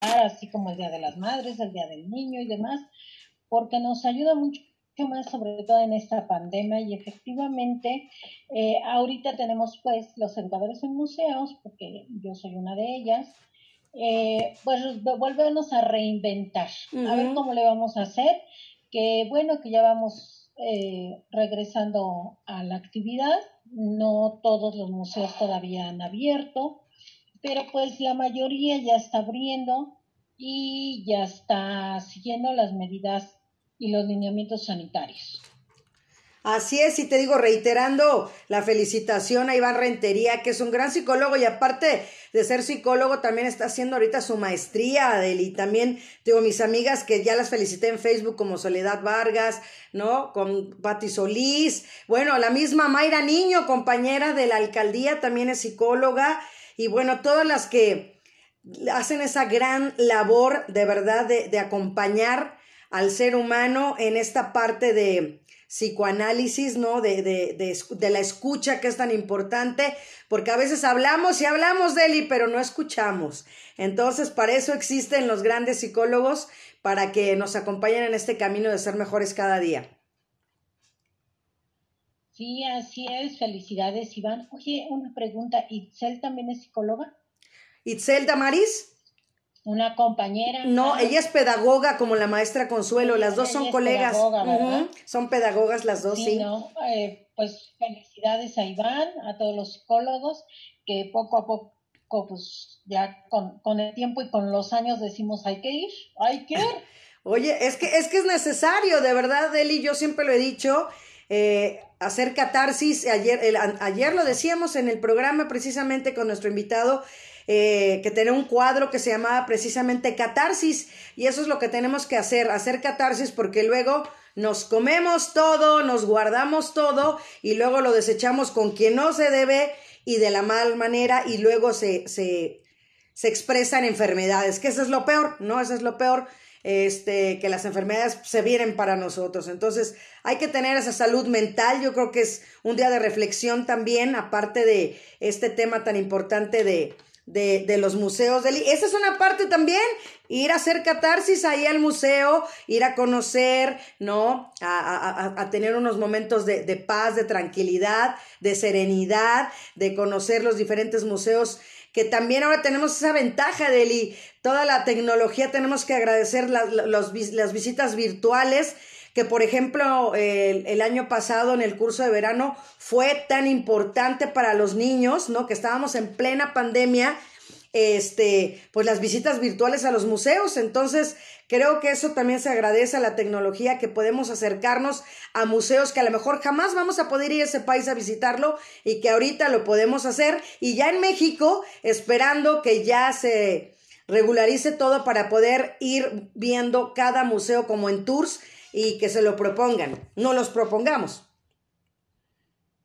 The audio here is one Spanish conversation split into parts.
así como el Día de las Madres, el Día del Niño y demás, porque nos ayuda mucho más, sobre todo en esta pandemia, y efectivamente, eh, ahorita tenemos pues los educadores en museos, porque yo soy una de ellas, eh, pues volvernos a reinventar, a ver cómo le vamos a hacer, que bueno, que ya vamos eh, regresando a la actividad, no todos los museos todavía han abierto, pero pues la mayoría ya está abriendo y ya está siguiendo las medidas y los lineamientos sanitarios. Así es, y te digo, reiterando la felicitación a Iván Rentería, que es un gran psicólogo y aparte de ser psicólogo, también está haciendo ahorita su maestría, Adel, y también tengo mis amigas que ya las felicité en Facebook como Soledad Vargas, ¿no? Con Patti Solís, bueno, la misma Mayra Niño, compañera de la alcaldía, también es psicóloga, y bueno, todas las que hacen esa gran labor de verdad de, acompañar al ser humano en esta parte de psicoanálisis, ¿no? De, de, de, la escucha que es tan importante, porque a veces hablamos y hablamos de él, pero no escuchamos. Entonces, para eso existen los grandes psicólogos, para que nos acompañen en este camino de ser mejores cada día. Sí, así es. Felicidades, Iván. Oye, una pregunta. ¿Itzel también es psicóloga? ¿Itzel Damaris? una compañera. No, ella es pedagoga como la maestra Consuelo, las dos son colegas. Son pedagogas las dos, sí. Eh, pues felicidades a Iván, a todos los psicólogos, que poco a poco, pues ya con, con el tiempo y con los años decimos hay que ir, hay que ir. Oye, es que, es que es necesario, de verdad, Eli, yo siempre lo he dicho, eh, hacer catarsis. Ayer, ayer lo decíamos en el programa precisamente con nuestro invitado, eh, que tenía un cuadro que se llamaba precisamente catarsis y eso es lo que tenemos que hacer, hacer catarsis porque luego nos comemos todo, nos guardamos todo y luego lo desechamos con quien no se debe y de la mal manera y luego se, se, se expresan enfermedades, que eso es lo peor, ¿no? Eso es lo peor este, que las enfermedades se vienen para nosotros. Entonces, hay que tener esa salud mental. Yo creo que es un día de reflexión también, aparte de este tema tan importante de, de, de los museos. Esa es una parte también, ir a hacer catarsis ahí al museo, ir a conocer, ¿no? A, a, a tener unos momentos de, de, paz, de tranquilidad, de serenidad, de conocer los diferentes museos, que también ahora tenemos esa ventaja de toda la tecnología, tenemos que agradecer la, los, las visitas virtuales que por ejemplo el, el, año pasado en el curso de verano fue tan importante para los niños, ¿no? Que estábamos en plena pandemia, este, pues las visitas virtuales a los museos. Entonces, creo que eso también se agradece a la tecnología, que podemos acercarnos a museos que a lo mejor jamás vamos a poder ir a ese país a visitarlo y que ahorita lo podemos hacer. Y ya en México, esperando que ya se regularice todo para poder ir viendo cada museo como en tours y que se lo propongan, no los propongamos.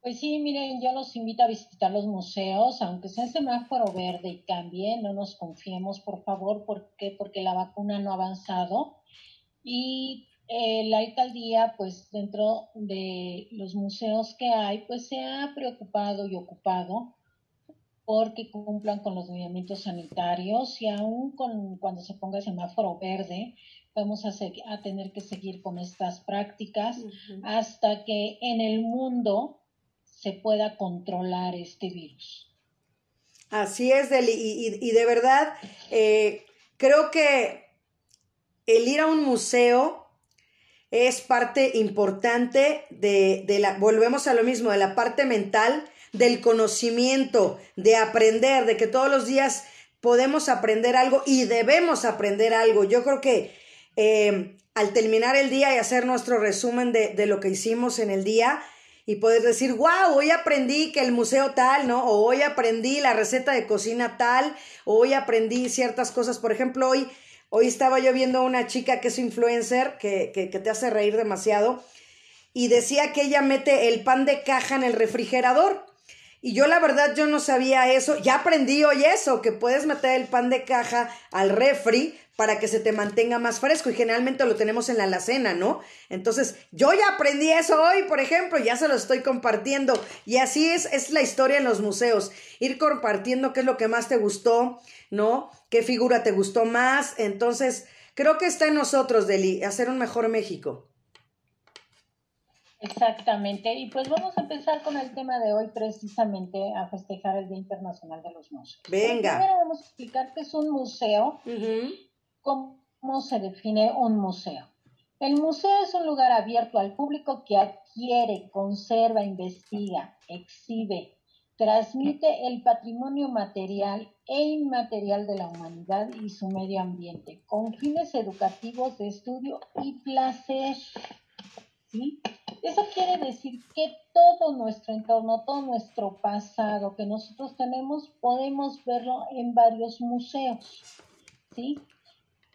Pues sí, miren, yo los invito a visitar los museos, aunque sea en semáforo verde y cambie, no nos confiemos, por favor, ¿por qué? Porque la vacuna no ha avanzado y eh, la alcaldía, pues dentro de los museos que hay, pues se ha preocupado y ocupado porque cumplan con los lineamientos sanitarios y aún con, cuando se ponga el semáforo verde, vamos a, a tener que seguir con estas prácticas hasta que en el mundo se pueda controlar este virus. Así es, Deli, y, de verdad, eh, creo que el ir a un museo es parte importante de, de la, volvemos a lo mismo, de la parte mental, del conocimiento, de aprender, de que todos los días podemos aprender algo y debemos aprender algo. Yo creo que eh, al terminar el día y hacer nuestro resumen de, de, lo que hicimos en el día y poder decir, wow, hoy aprendí que el museo tal, ¿no? O hoy aprendí la receta de cocina tal, o hoy aprendí ciertas cosas. Por ejemplo, hoy, hoy estaba yo viendo a una chica que es influencer, que, que, que te hace reír demasiado, y decía que ella mete el pan de caja en el refrigerador Y yo la verdad yo no sabía eso, ya aprendí hoy eso, que puedes meter el pan de caja al refri para que se te mantenga más fresco y generalmente lo tenemos en la alacena, ¿no? Entonces, yo ya aprendí eso hoy, por ejemplo, ya se lo estoy compartiendo y así es, es la historia en los museos, ir compartiendo qué es lo que más te gustó, ¿no? ¿Qué figura te gustó más? Entonces, creo que está en nosotros, Deli, hacer un mejor México. Exactamente. Y pues vamos a empezar con el tema de hoy, precisamente a festejar el Día Internacional de los Museos. Venga. Primero vamos a explicar qué es un museo, cómo se define un museo. El museo es un lugar abierto al público que adquiere, conserva, investiga, exhibe, transmite el patrimonio material e inmaterial de la humanidad y su medio ambiente, con fines educativos de estudio y placer. ¿Sí? Eso quiere decir que todo nuestro entorno, todo nuestro pasado que nosotros tenemos, podemos verlo en varios museos. ¿sí?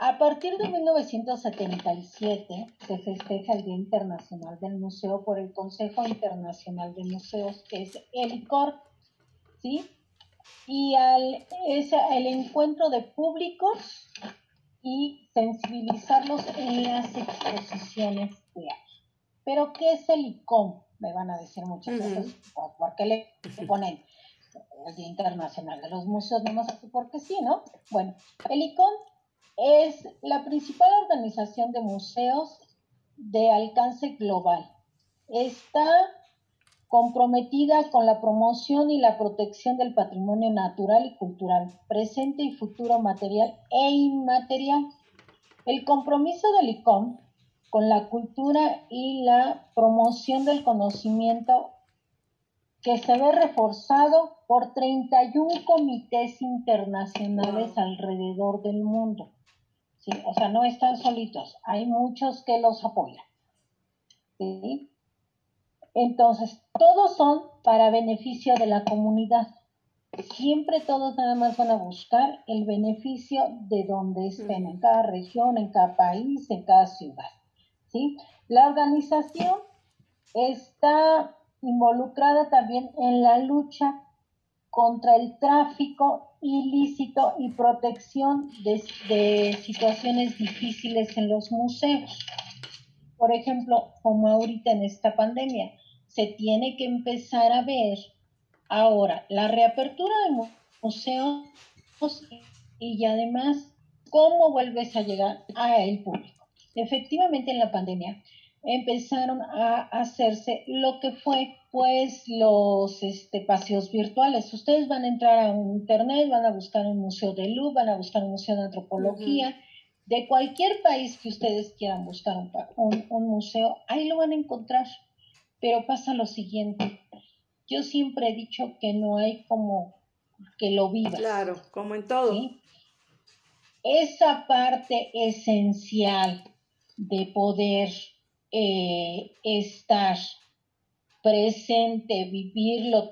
A partir de 1977 se festeja el Día Internacional del Museo por el Consejo Internacional de Museos, que es el ICOR, ¿sí? Y al, es el encuentro de públicos y sensibilizarlos en las exposiciones de arte. Pero, ¿qué es el ICOM? Me van a decir muchas veces, ¿por qué le ponen el Día Internacional de los Museos? No sé por qué sí, ¿no? Bueno, el ICOM es la principal organización de museos de alcance global. Está comprometida con la promoción y la protección del patrimonio natural y cultural, presente y futuro material e inmaterial. El compromiso del ICOM con la cultura y la promoción del conocimiento que se ve reforzado por 31 comités internacionales alrededor del mundo. ¿Sí? O sea, no están solitos, hay muchos que los apoyan. ¿sí? Entonces, todos son para beneficio de la comunidad. Siempre todos nada más van a buscar el beneficio de donde estén, en cada región, en cada país, en cada ciudad. ¿sí? La organización está involucrada también en la lucha contra el tráfico ilícito y protección de, situaciones difíciles en los museos. Por ejemplo, como ahorita en esta pandemia, se tiene que empezar a ver ahora la reapertura de museos y además cómo vuelves a llegar a el público. Efectivamente, en la pandemia empezaron a hacerse lo que fue pues los este, paseos virtuales. Ustedes van a entrar a un internet, van a buscar un museo de luz, van a buscar un museo de antropología, de cualquier país que ustedes quieran buscar un, un, museo, ahí lo van a encontrar. Pero pasa lo siguiente, yo siempre he dicho que no hay como que lo viva. Claro, como en todo. Esa parte esencial de poder eh, estar presente, vivirlo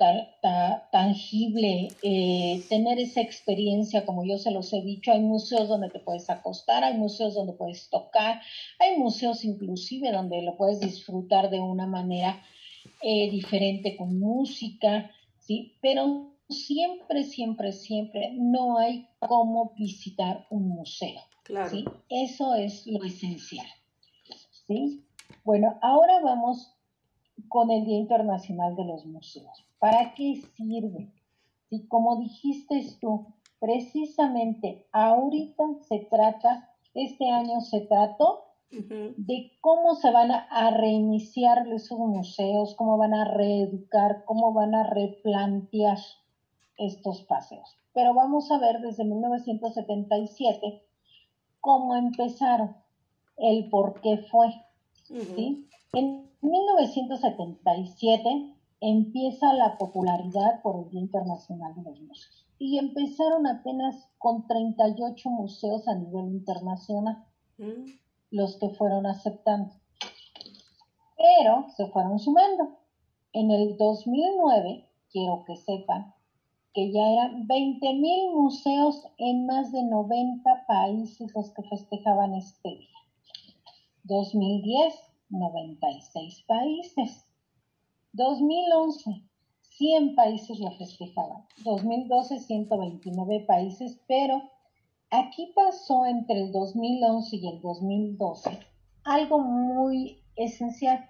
tangible, eh, tener esa experiencia, como yo se los he dicho, hay museos donde te puedes acostar, hay museos donde puedes tocar, hay museos inclusive donde lo puedes disfrutar de una manera eh, diferente con música, ¿sí? Pero siempre, siempre, siempre no hay como visitar un museo. ¿sí? Eso es lo esencial. ¿sí? Bueno, ahora vamos con el Día Internacional de los Museos. ¿Para qué sirve? Si como dijiste tú, precisamente ahorita se trata, este año se trató de cómo se van a, reiniciar esos museos, cómo van a reeducar, cómo van a replantear estos paseos. Pero vamos a ver desde 1977 cómo empezaron el por qué fue. ¿Sí? En 1977 empieza la popularidad por el Día Internacional de los Museos y empezaron apenas con 38 museos a nivel internacional mm. los que fueron aceptando. Pero se fueron sumando. En el 2009, quiero que sepan, que ya eran 20.000 museos en más de 90 países los que festejaban este día. 2010, 96 países. 2011, 100 países lo festejaban. 2012, 129 países, pero aquí pasó entre el 2011 y el 2012 algo muy esencial.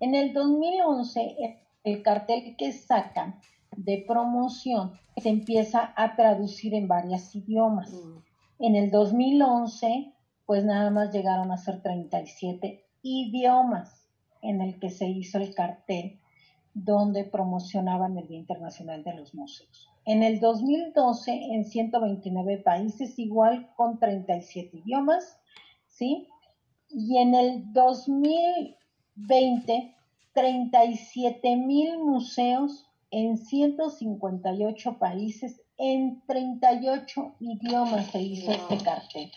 En el 2011, el cartel que sacan de promoción se empieza a traducir en varios idiomas. Mm. En el 2011, pues nada más llegaron a ser 37 idiomas en el que se hizo el cartel donde promocionaban el Día Internacional de los Museos. En el 2012, en 129 países, igual con 37 idiomas, ¿sí? Y en el 2020, 37 mil museos en 158 países, en 38 idiomas se hizo este cartel.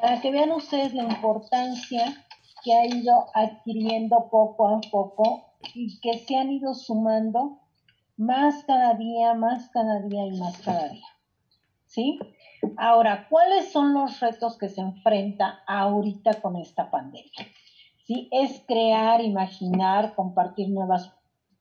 Para que vean ustedes la importancia que ha ido adquiriendo poco a poco y que se han ido sumando más cada día, más cada día y más cada día. ¿Sí? Ahora, ¿cuáles son los retos que se enfrenta ahorita con esta pandemia? ¿Sí? Es crear, imaginar, compartir nuevas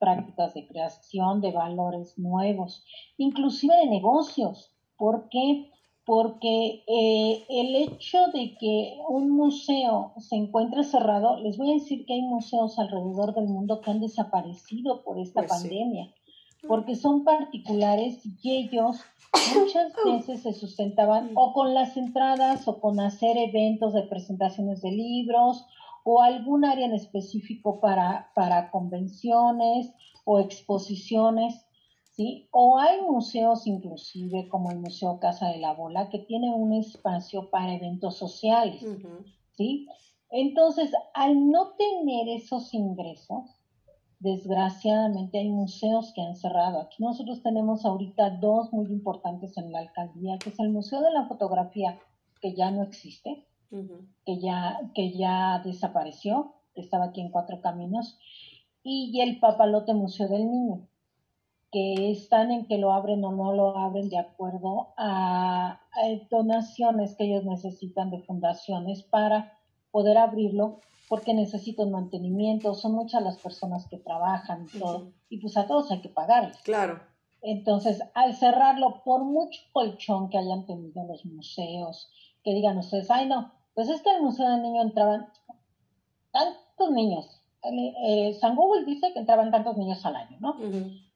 prácticas de creación de valores nuevos, inclusive de negocios. ¿Por qué? Porque eh, el hecho de que un museo se encuentre cerrado, les voy a decir que hay museos alrededor del mundo que han desaparecido por esta pues pandemia, porque son particulares y ellos muchas veces se sustentaban o con las entradas o con hacer eventos de presentaciones de libros o algún área en específico para, para convenciones o exposiciones, ¿sí? O hay museos inclusive como el Museo Casa de la Bola que tiene un espacio para eventos sociales, ¿sí? Entonces, al no tener esos ingresos, desgraciadamente hay museos que han cerrado. Aquí nosotros tenemos ahorita dos muy importantes en la alcaldía, que es el Museo de la Fotografía, que ya no existe, que, ya, que ya desapareció, que estaba aquí en Cuatro Caminos, y el Papalote Museo del Niño, que están en que lo abren o no lo abren de acuerdo a, donaciones que ellos necesitan de fundaciones para poder abrirlo, porque necesitan mantenimiento, son muchas las personas que trabajan y todo, y pues a todos hay que pagarles. Claro. Entonces, al cerrarlo, por mucho colchón que hayan tenido los museos, que digan ustedes, ay no, pues es que al Museo del Niño entraban tantos niños. Eh, San Google dice que entraban tantos niños al año, ¿no?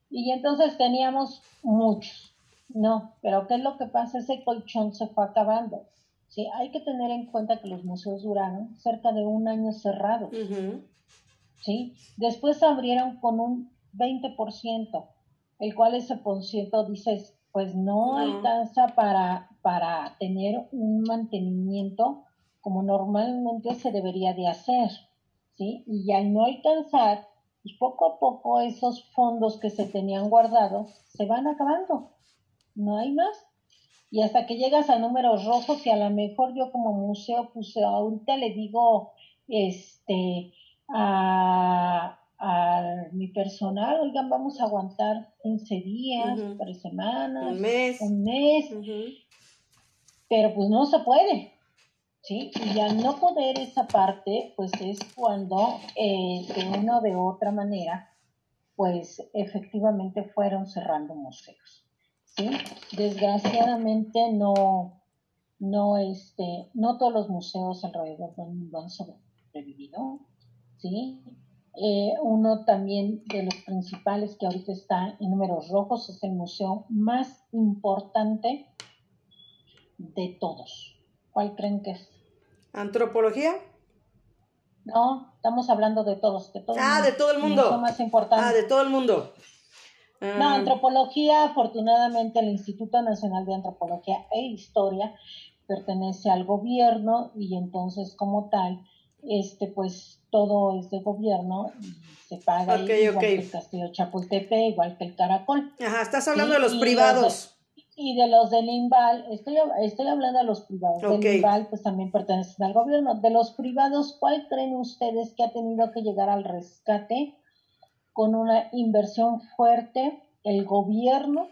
Y entonces teníamos muchos, ¿no? Pero ¿qué es lo que pasa? Ese colchón se fue acabando. Sí, hay que tener en cuenta que los museos duraron cerca de un año cerrados. ¿sí? Después abrieron con un 20%, el cual ese por ciento dices, pues no, no, alcanza para, para tener un mantenimiento como normalmente se debería de hacer, ¿sí? Y al no alcanzar, pues poco a poco esos fondos que se tenían guardados se van acabando, no hay más. Y hasta que llegas a números rojos y a lo mejor yo como museo, pues ahorita le digo, este, a, mi personal, oigan, vamos a aguantar 15 días, tres semanas, un mes, un mes. pero pues no se puede, ¿sí? Y al no poder esa parte, pues es cuando eh, de una o de otra manera, pues efectivamente fueron cerrando museos, ¿sí? Desgraciadamente no, no, este, no todos los museos alrededor del mundo han sobrevivido, ¿sí? Eh, uno también de los principales que ahorita está en números rojos es el museo más importante de todos. ¿Cuál creen que es? ¿Antropología? No, estamos hablando de todos, de todo Ah, de todo el mundo. Más importante. Ah, de todo el mundo. No, ah. antropología, afortunadamente el Instituto Nacional de Antropología e Historia pertenece al gobierno y entonces como tal, este pues todo es de gobierno y se paga igual que el Castillo Chapultepec, igual que el Caracol. Ajá, estás hablando de los privados y de los del INVAL, estoy, estoy hablando de los privados, del INVAL pues también pertenecen al gobierno. De los privados, ¿cuál creen ustedes que ha tenido que llegar al rescate con una inversión fuerte el gobierno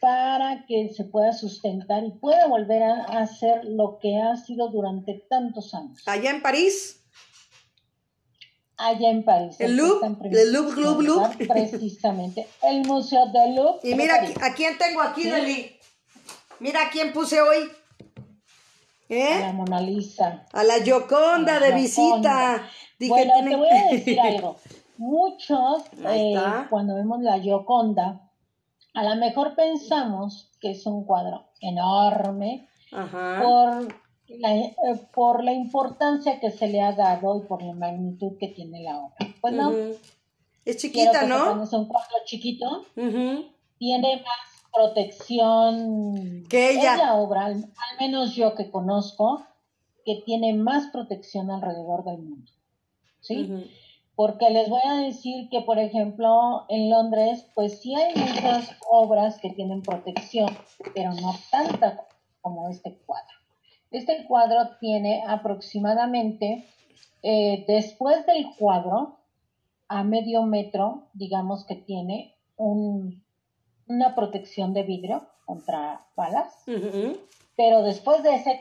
para que se pueda sustentar y pueda volver a hacer lo que ha sido durante tantos años? Allá en París. Allá en París. El Louvre, el Louvre, Louvre, Louvre. Precisamente, el Museo del Louvre. Y mira, ¿a quién tengo aquí, Deli? Mira a quién puse hoy. ¿Eh? A la Mona Lisa. A la Gioconda de visita. bueno, te voy a decir algo. Muchos, eh, cuando vemos la Gioconda, a lo mejor pensamos que es un cuadro enorme Por, la, eh, por la importancia que se le ha dado y por la magnitud que tiene la obra. Pues no. Es chiquita, ¿no? Es un cuadro chiquito. Tiene más protección que ella. Es la obra, al, menos yo que conozco, que tiene más protección alrededor del mundo. ¿Sí? Porque les voy a decir que, por ejemplo, en Londres, pues sí hay muchas obras que tienen protección, pero no tanta como este cuadro. Este cuadro tiene aproximadamente, eh, después del cuadro, a medio metro, digamos que tiene un, una protección de vidrio contra balas, pero después de ese,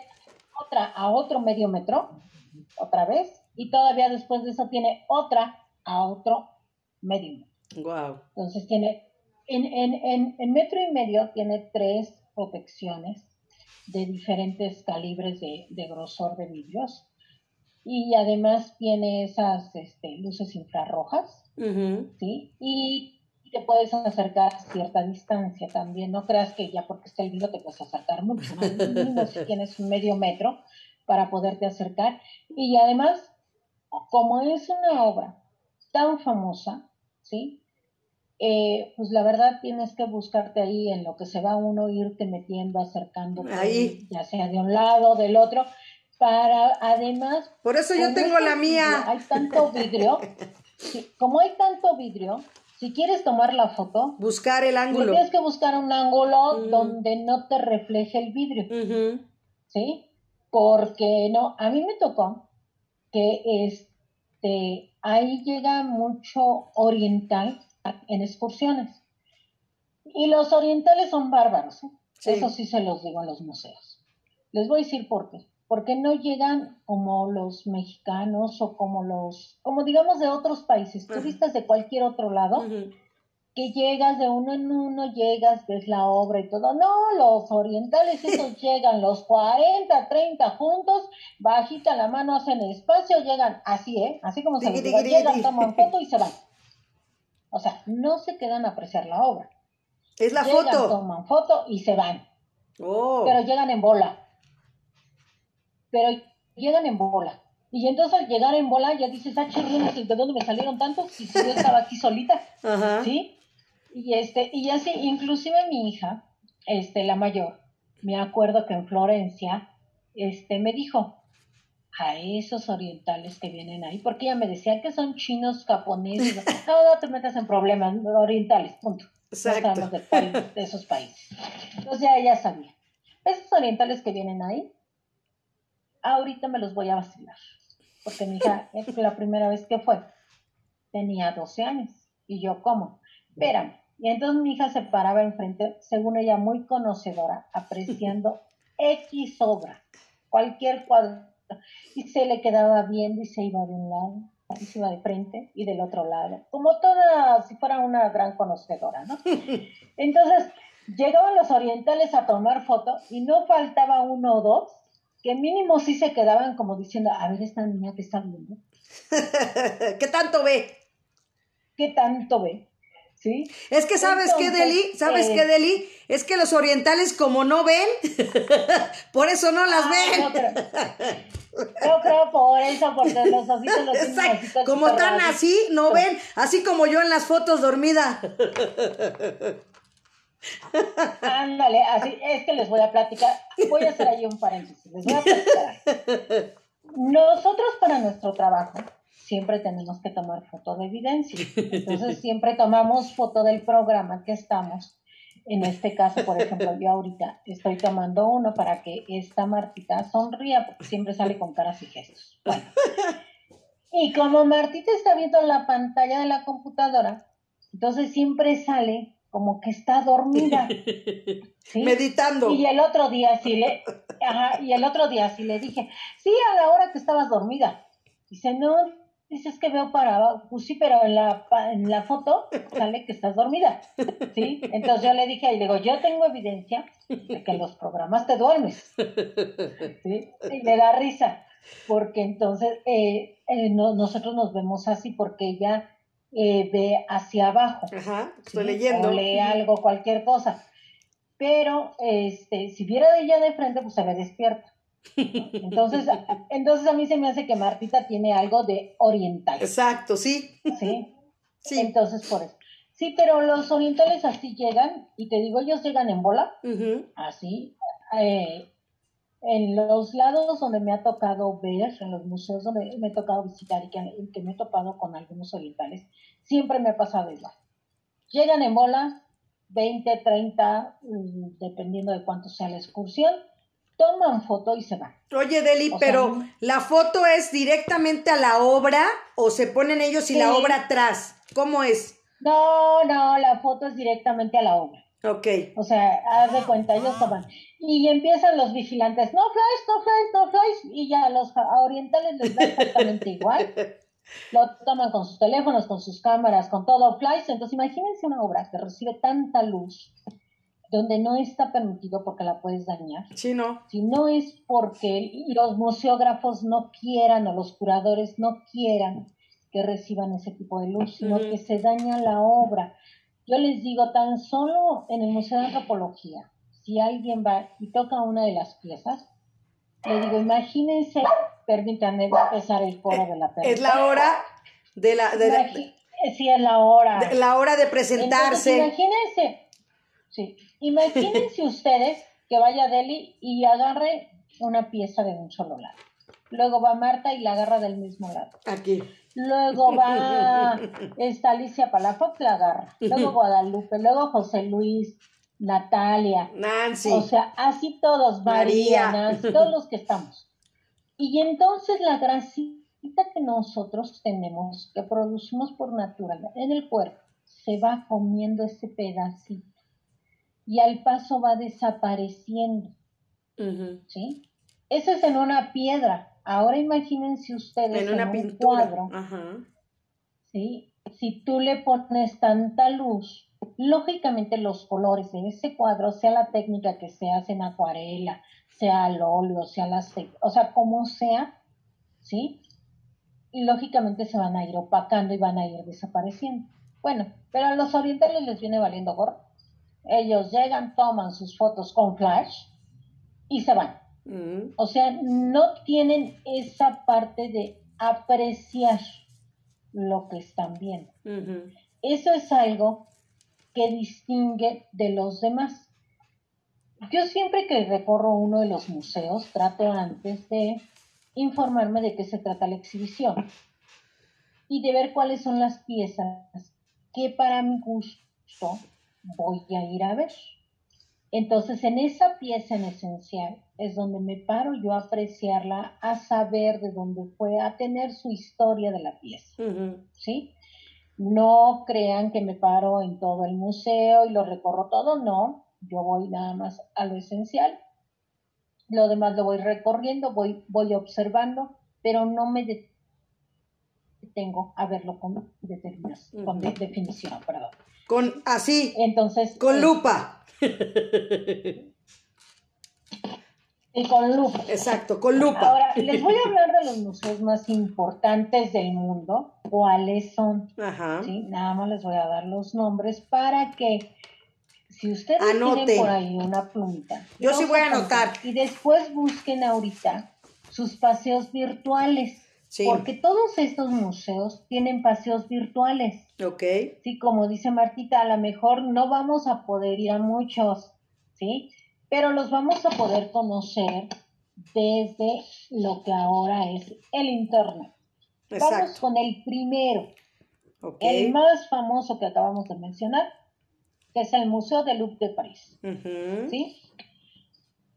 otra a otro medio metro, otra vez, y todavía después de eso tiene otra a otro medio metro. Wow. Entonces tiene, en, en, en, metro y medio tiene tres protecciones de diferentes calibres de, de grosor de vidrios. Y además tiene esas este, luces infrarrojas, ¿sí? Y te puedes acercar a cierta distancia también. No creas que ya porque está el vino te puedes acercar mucho, más si tienes un medio metro para poderte acercar. Y además, como es una obra tan famosa, ¿sí? Eh, pues la verdad tienes que buscarte ahí en lo que se va uno irte metiendo, acercando, ya sea de un lado, del otro, para además... Por eso yo tengo la mía. hay tanto vidrio, como hay tanto vidrio, si quieres tomar la foto, buscar el ángulo. Tienes que buscar un ángulo donde no te refleje el vidrio. ¿Sí? Porque no, a mí me tocó que este ahí llega mucho oriental en excursiones. Y los orientales son bárbaros. ¿eh? Eso sí se los digo en los museos. Les voy a decir por qué. Porque no llegan como los mexicanos o como los, como digamos de otros países, turistas de cualquier otro lado, que llegas de uno en uno, llegas, ves la obra y todo. No, los orientales esos llegan los 40, 30 juntos, bajita la mano, hacen espacio, llegan así, ¿eh? Así como se les llegan, toman foto y se van. O sea, no se quedan a apreciar la obra. Es la llegan, foto. Toman foto y se van. Oh. Pero llegan en bola pero llegan en bola. Y entonces al llegar en bola ya dices, ah, ¿de dónde me salieron tantos? Y si yo estaba aquí solita, ¿sí? Y este, y así, inclusive mi hija, este, la mayor, me acuerdo que en Florencia, este, me dijo, a esos orientales que vienen ahí, porque ella me decía que son chinos, japoneses, no, no te metas en problemas, orientales, punto. Exacto. de, de esos países. Entonces ya ella sabía. Esos orientales que vienen ahí ahorita me los voy a vacilar. Porque mi hija, es la primera vez que fue, tenía 12 años. Y yo, ¿cómo? Espérame. Y entonces mi hija se paraba enfrente, según ella muy conocedora, apreciando X obra, cualquier cuadro. Y se le quedaba viendo y se iba de un lado, y se iba de frente y del otro lado, como toda, si fuera una gran conocedora, ¿no? Entonces, llegaban los orientales a tomar foto y no faltaba uno o dos que mínimo sí se quedaban como diciendo, a ver, esta niña que está viendo. ¿Qué tanto ve? ¿Qué tanto ve? ¿Sí? Es que sabes qué, Deli, sabes qué, Deli, es que los orientales como no ven, por eso no las ah, ven. No, pero, yo creo por eso, porque los ojitos los tienen Como están así, no ven, así como yo en las fotos dormida. Ándale, así es que les voy a platicar. Voy a hacer ahí un paréntesis. Les voy a platicar. Nosotros para nuestro trabajo siempre tenemos que tomar foto de evidencia. Entonces siempre tomamos foto del programa que estamos. En este caso, por ejemplo, yo ahorita estoy tomando uno para que esta Martita sonría, porque siempre sale con caras y gestos. Bueno. Y como Martita está viendo la pantalla de la computadora, entonces siempre sale como que está dormida. Meditando. Y el otro día sí le, ajá, y el otro día sí le dije, sí, a la hora que estabas dormida. Dice, no, Dices que veo para abajo. Pues sí, pero en la, en la foto sale que estás dormida. ¿Sí? Entonces yo le dije, y digo, yo tengo evidencia de que los programas te duermes. ¿Sí? Y le da risa. Porque entonces eh, eh, nosotros nos vemos así porque ella eh, ve hacia abajo. Ajá, estoy leyendo. O lee algo, cualquier cosa. Pero este, si viera de ella de frente, pues se ve despierta. Entonces, entonces a mí se me hace que Martita tiene algo de oriental. Exacto, sí. Sí. Sí. Entonces, por eso. Sí, pero los orientales así llegan, y te digo, ellos llegan en bola, así. Eh, en los lados donde me ha tocado ver, en los museos donde me ha tocado visitar y que, me he topado con algunos orientales, siempre me ha pasado igual. Llegan en bola, 20, 30, mm, dependiendo de cuánto sea la excursión, toman foto y se van. Oye, Deli, pero ¿la foto es directamente a la obra o se ponen ellos y la obra atrás? ¿Cómo es? No, no, la foto es directamente a la obra. Ok. O sea, haz de cuenta, ellos toman. Y empiezan los vigilantes, no flash, no flash, no flash, y ya los orientales les da exactamente igual. Lo toman con sus teléfonos, con sus cámaras, con todo flash. Entonces, imagínense una obra que recibe tanta luz donde no está permitido porque la puedes dañar. Sí, no. Si no es porque los museógrafos no quieran o los curadores no quieran que reciban ese tipo de luz, sino que se daña la obra. Yo les digo, tan solo en el Museo de Antropología, si alguien va y toca una de las piezas, le digo, imagínense, permítanme empezar el coro de la persona. Es la hora de la... De sí, es la hora. la hora de presentarse. imagínense, sí, Imagínense ustedes que vaya Deli y agarre una pieza de un solo lado. Luego va Marta y la agarra del mismo lado. Aquí. Luego va esta Alicia Palafox, la agarra. Luego Guadalupe, luego José Luis, Natalia. Nancy. O sea, así todos, María, Nancy, todos los que estamos. Y entonces la grasita que nosotros tenemos, que producimos por naturaleza en el cuerpo, se va comiendo ese pedacito y al paso va desapareciendo. ¿Sí? Eso es en una piedra. Ahora imagínense ustedes en, un cuadro. ¿sí? Si tú le pones tanta luz, lógicamente los colores de ese cuadro, sea la técnica que se hace en acuarela, sea al óleo, sea la o sea, como sea, ¿sí? Y lógicamente se van a ir opacando y van a ir desapareciendo. Bueno, pero a los orientales les viene valiendo gorro. Ellos llegan, toman sus fotos con flash y se van. Mm. O sea, no tienen esa parte de apreciar lo que están viendo. Eso es algo que distingue de los demás. Yo siempre que recorro uno de los museos trato antes de informarme de qué se trata la exhibición y de ver cuáles son las piezas que para mi gusto voy a ir a ver. Entonces, en esa pieza en esencial es donde me paro yo a apreciarla, a saber de dónde fue, a tener su historia de la pieza. ¿Sí? No crean que me paro en todo el museo y lo recorro todo, no. Yo voy nada más a lo esencial. Lo demás lo voy recorriendo, voy, voy observando, pero no me detengo a verlo con, con definición. Perdón. Con así. Entonces. Con eh, lupa. Y con lupa. Exacto, con lupa. Ahora, les voy a hablar de los museos más importantes del mundo. ¿Cuáles son? Ajá. ¿Sí? Nada más les voy a dar los nombres para que, si ustedes tienen por ahí una plumita. Yo sí voy a anotar. Y después busquen ahorita sus paseos virtuales. Porque todos estos museos tienen paseos virtuales. Ok. Sí, como dice Martita, a lo mejor no vamos a poder ir a muchos, ¿sí? Pero los vamos a poder conocer desde lo que ahora es el Internet. Vamos con el primero, el más famoso que acabamos de mencionar, que es el Museo de Louvre de París. ¿sí?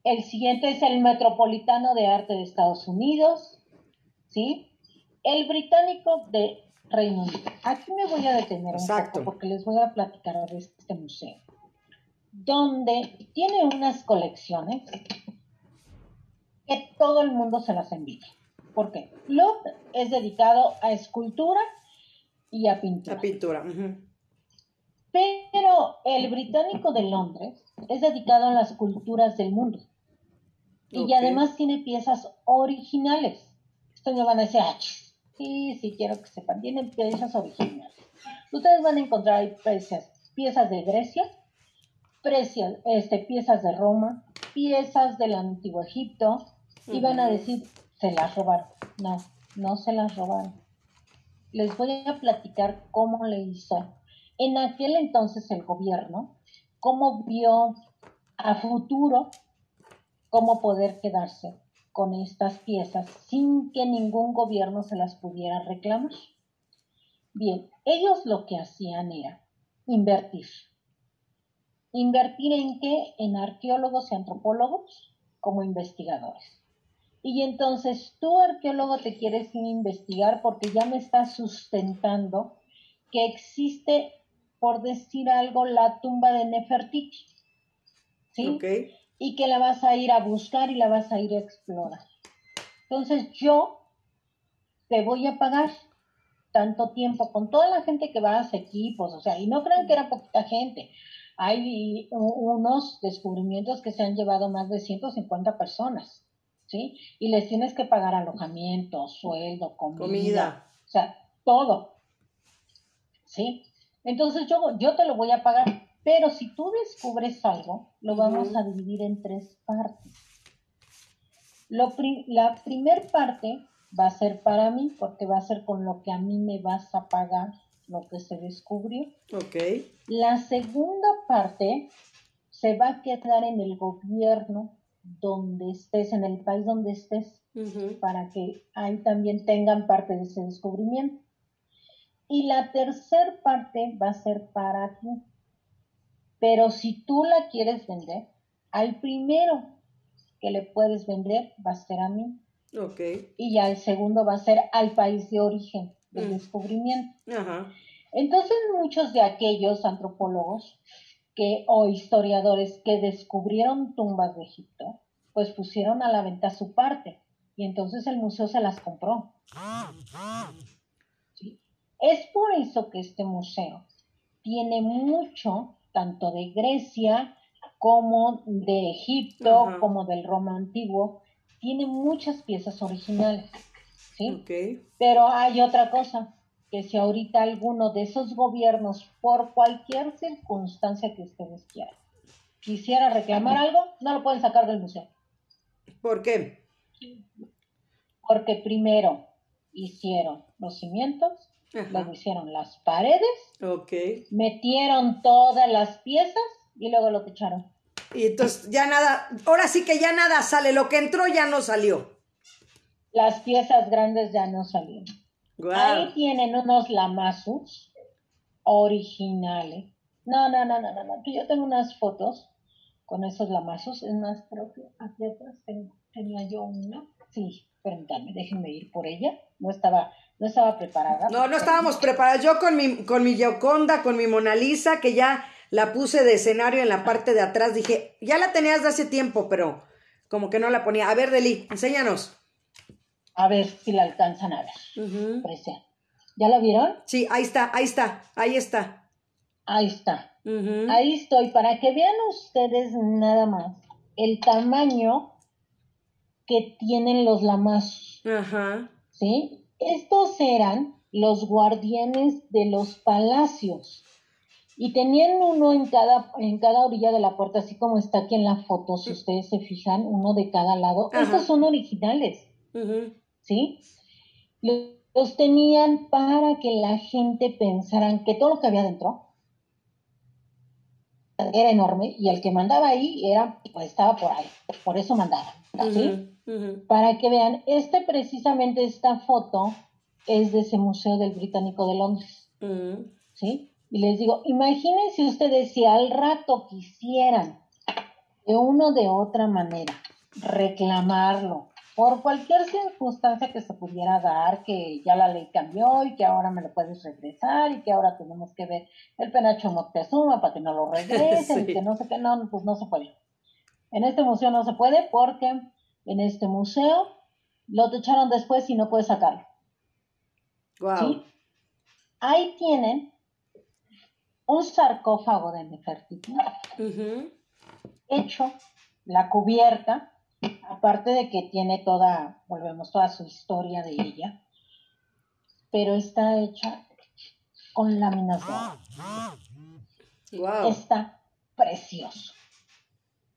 El siguiente es el Metropolitano de Arte de Estados Unidos. ¿Sí? El británico de Reino Unido. Aquí me voy a detener un poco porque les voy a platicar de este museo, donde tiene unas colecciones que todo el mundo se las envidia. ¿Por qué? Louvre es dedicado a escultura y a pintura. A pintura. Pero el británico de Londres es dedicado a las culturas del mundo. Y además tiene piezas originales. Esto me van a decir, ah, sí, sí, quiero que sepan, tienen piezas originales. Ustedes van a encontrar ahí piezas, piezas de Grecia, este, piezas de Roma, piezas del Antiguo Egipto, y van a decir, se las robaron. No, no se las robaron. Les voy a platicar cómo le hizo en aquel entonces el gobierno, cómo vio a futuro cómo poder quedarse con estas piezas sin que ningún gobierno se las pudiera reclamar. Bien, ellos lo que hacían era invertir. ¿Invertir en qué? En arqueólogos y antropólogos como investigadores. Y entonces tú, arqueólogo, te quieres investigar porque ya me estás sustentando que existe, por decir algo, la tumba de Nefertiti. ¿Sí? Y que la vas a ir a buscar y la vas a ir a explorar. Entonces yo te voy a pagar tanto tiempo con toda la gente que va a hacer equipos, o sea, y no crean que era poquita gente. Hay unos descubrimientos que se han llevado más de 150 personas. ¿sí? Y les tienes que pagar alojamiento, sueldo, comida, o sea, todo, ¿sí? Entonces yo, yo te lo voy a pagar, pero si tú descubres algo, lo vamos a dividir en tres partes. Lo la primera parte va a ser para mí, porque va a ser con lo que a mí me vas a pagar lo que se descubrió. Ok. La segunda parte se va a quedar en el gobierno donde estés, en el país donde estés, para que ahí también tengan parte de ese descubrimiento. Y la tercera parte va a ser para ti. Pero si tú la quieres vender, al primero que le puedes vender va a ser a mí. Okay. Y ya el segundo va a ser al país de origen del mm. descubrimiento. Entonces muchos de aquellos antropólogos que, o historiadores que descubrieron tumbas de Egipto, pues pusieron a la venta su parte y entonces el museo se las compró. Es por eso que este museo tiene mucho, tanto de Grecia como de Egipto, como del Roma antiguo, tiene muchas piezas originales. ¿sí? Pero hay otra cosa, que si ahorita alguno de esos gobiernos, por cualquier circunstancia que ustedes quieran, quisiera reclamar algo, no lo pueden sacar del museo. ¿Por qué? Porque primero hicieron los cimientos, luego hicieron las paredes, okay. metieron todas las piezas y luego lo echaron. Y entonces ya nada, ahora sí que ya nada sale, lo que entró ya no salió. Las piezas grandes ya no salieron. Ahí tienen unos lamazos originales. No, no, no, no, no, no. Yo tengo unas fotos con esos lamazos. Es más, creo que aquí atrás tenía yo una. Sí, permítanme, déjenme ir por ella. No estaba, no estaba preparada. No, no estábamos preparadas. Yo con mi, con mi Gioconda, con mi Mona Lisa, que ya la puse de escenario en la parte de atrás. Dije, ya la tenías de hace tiempo, pero como que no la ponía. A ver, Deli, enséñanos. A ver si la alcanzan a ver. ¿Ya la vieron? Sí, ahí está, ahí está, ahí está. Ahí está. Ahí estoy, para que vean ustedes nada más el tamaño que tienen los lamazos. Ajá. ¿Sí? Estos eran los guardianes de los palacios. Y tenían uno en cada, en cada orilla de la puerta, así como está aquí en la foto, si ustedes se fijan, uno de cada lado. Estos son originales. ¿sí? Los tenían para que la gente pensaran que todo lo que había dentro era enorme y el que mandaba ahí era, pues estaba por ahí, por eso mandaba, ¿sí? Para que vean, este precisamente esta foto es de ese Museo del Británico de Londres, ¿sí? Y les digo, imagínense ustedes si al rato quisieran de una o de otra manera reclamarlo, por cualquier circunstancia que se pudiera dar, que ya la ley cambió y que ahora me lo puedes regresar y que ahora tenemos que ver el penacho Moctezuma para que no lo regresen y que no sé qué, no, pues no se puede. En este museo no se puede porque en este museo lo echaron después y no puede sacarlo. Wow. Ahí tienen un sarcófago de Nefertiti hecho, la cubierta, aparte de que tiene toda, volvemos, toda su historia de ella, pero está hecha con láminas de oro. Está precioso.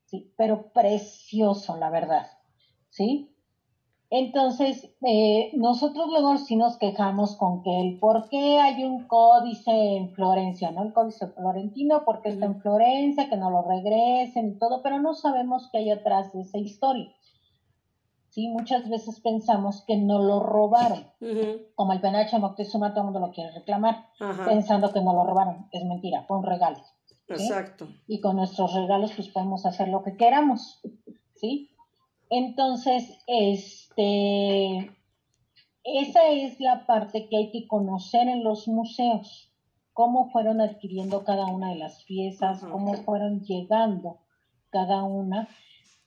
Sí, pero precioso, la verdad. ¿Sí? Entonces, eh, nosotros luego sí nos quejamos con que el por qué hay un códice en Florencia, ¿no? El códice florentino, porque está en Florencia, que no lo regresen y todo, pero no sabemos qué hay atrás de esa historia. Sí, muchas veces pensamos que no lo robaron, como el penache Moctezuma, todo el mundo lo quiere reclamar, pensando que no lo robaron. Es mentira, fue un regalo. Exacto. Y con nuestros regalos pues podemos hacer lo que queramos, ¿sí? Entonces, este, esa es la parte que hay que conocer en los museos, cómo fueron adquiriendo cada una de las piezas, cómo fueron llegando cada una,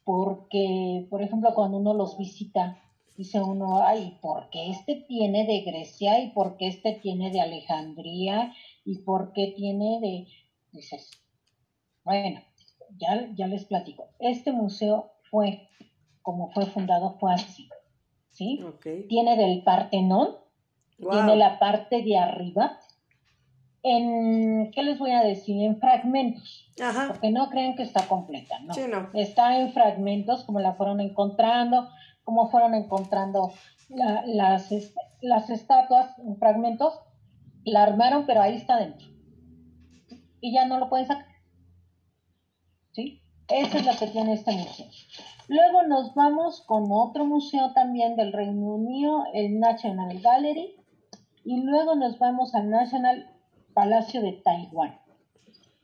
porque, por ejemplo, cuando uno los visita, dice uno, ay, ¿por qué este tiene de Grecia y por qué este tiene de Alejandría y por qué tiene de... Dices, bueno, ya, ya les platico. Este museo fue como fue fundado fue así. ¿sí? Tiene del Partenón, tiene la parte de arriba, en, ¿qué les voy a decir? En fragmentos, porque no crean que está completa, ¿no? Está en fragmentos, como la fueron encontrando, como fueron encontrando las, las estatuas en fragmentos, la armaron, pero ahí está dentro. Y ya no lo pueden sacar. ¿Sí? Esa es la que tiene este museo. Luego nos vamos con otro museo también del Reino Unido, el National Gallery, y luego nos vamos al National Palacio de Taiwán.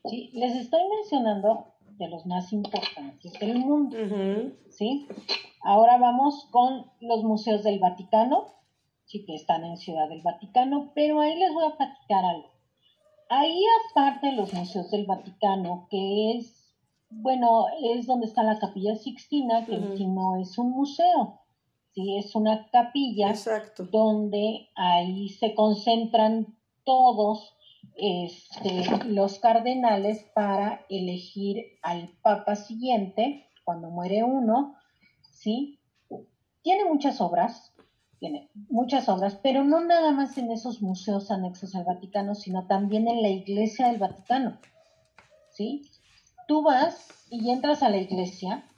¿Sí? Les estoy mencionando de los más importantes del mundo. ¿sí? Ahora vamos con los museos del Vaticano, sí que están en Ciudad del Vaticano, pero ahí les voy a platicar algo. Ahí aparte de los museos del Vaticano, que es bueno, es donde está la capilla Sixtina, que no es un museo, sí, es una capilla donde ahí se concentran todos este, los cardenales para elegir al papa siguiente cuando muere uno, ¿sí? Tiene muchas obras, tiene muchas obras, pero no nada más en esos museos anexos al Vaticano, sino también en la iglesia del Vaticano, ¿sí? Tú vas y entras a la iglesia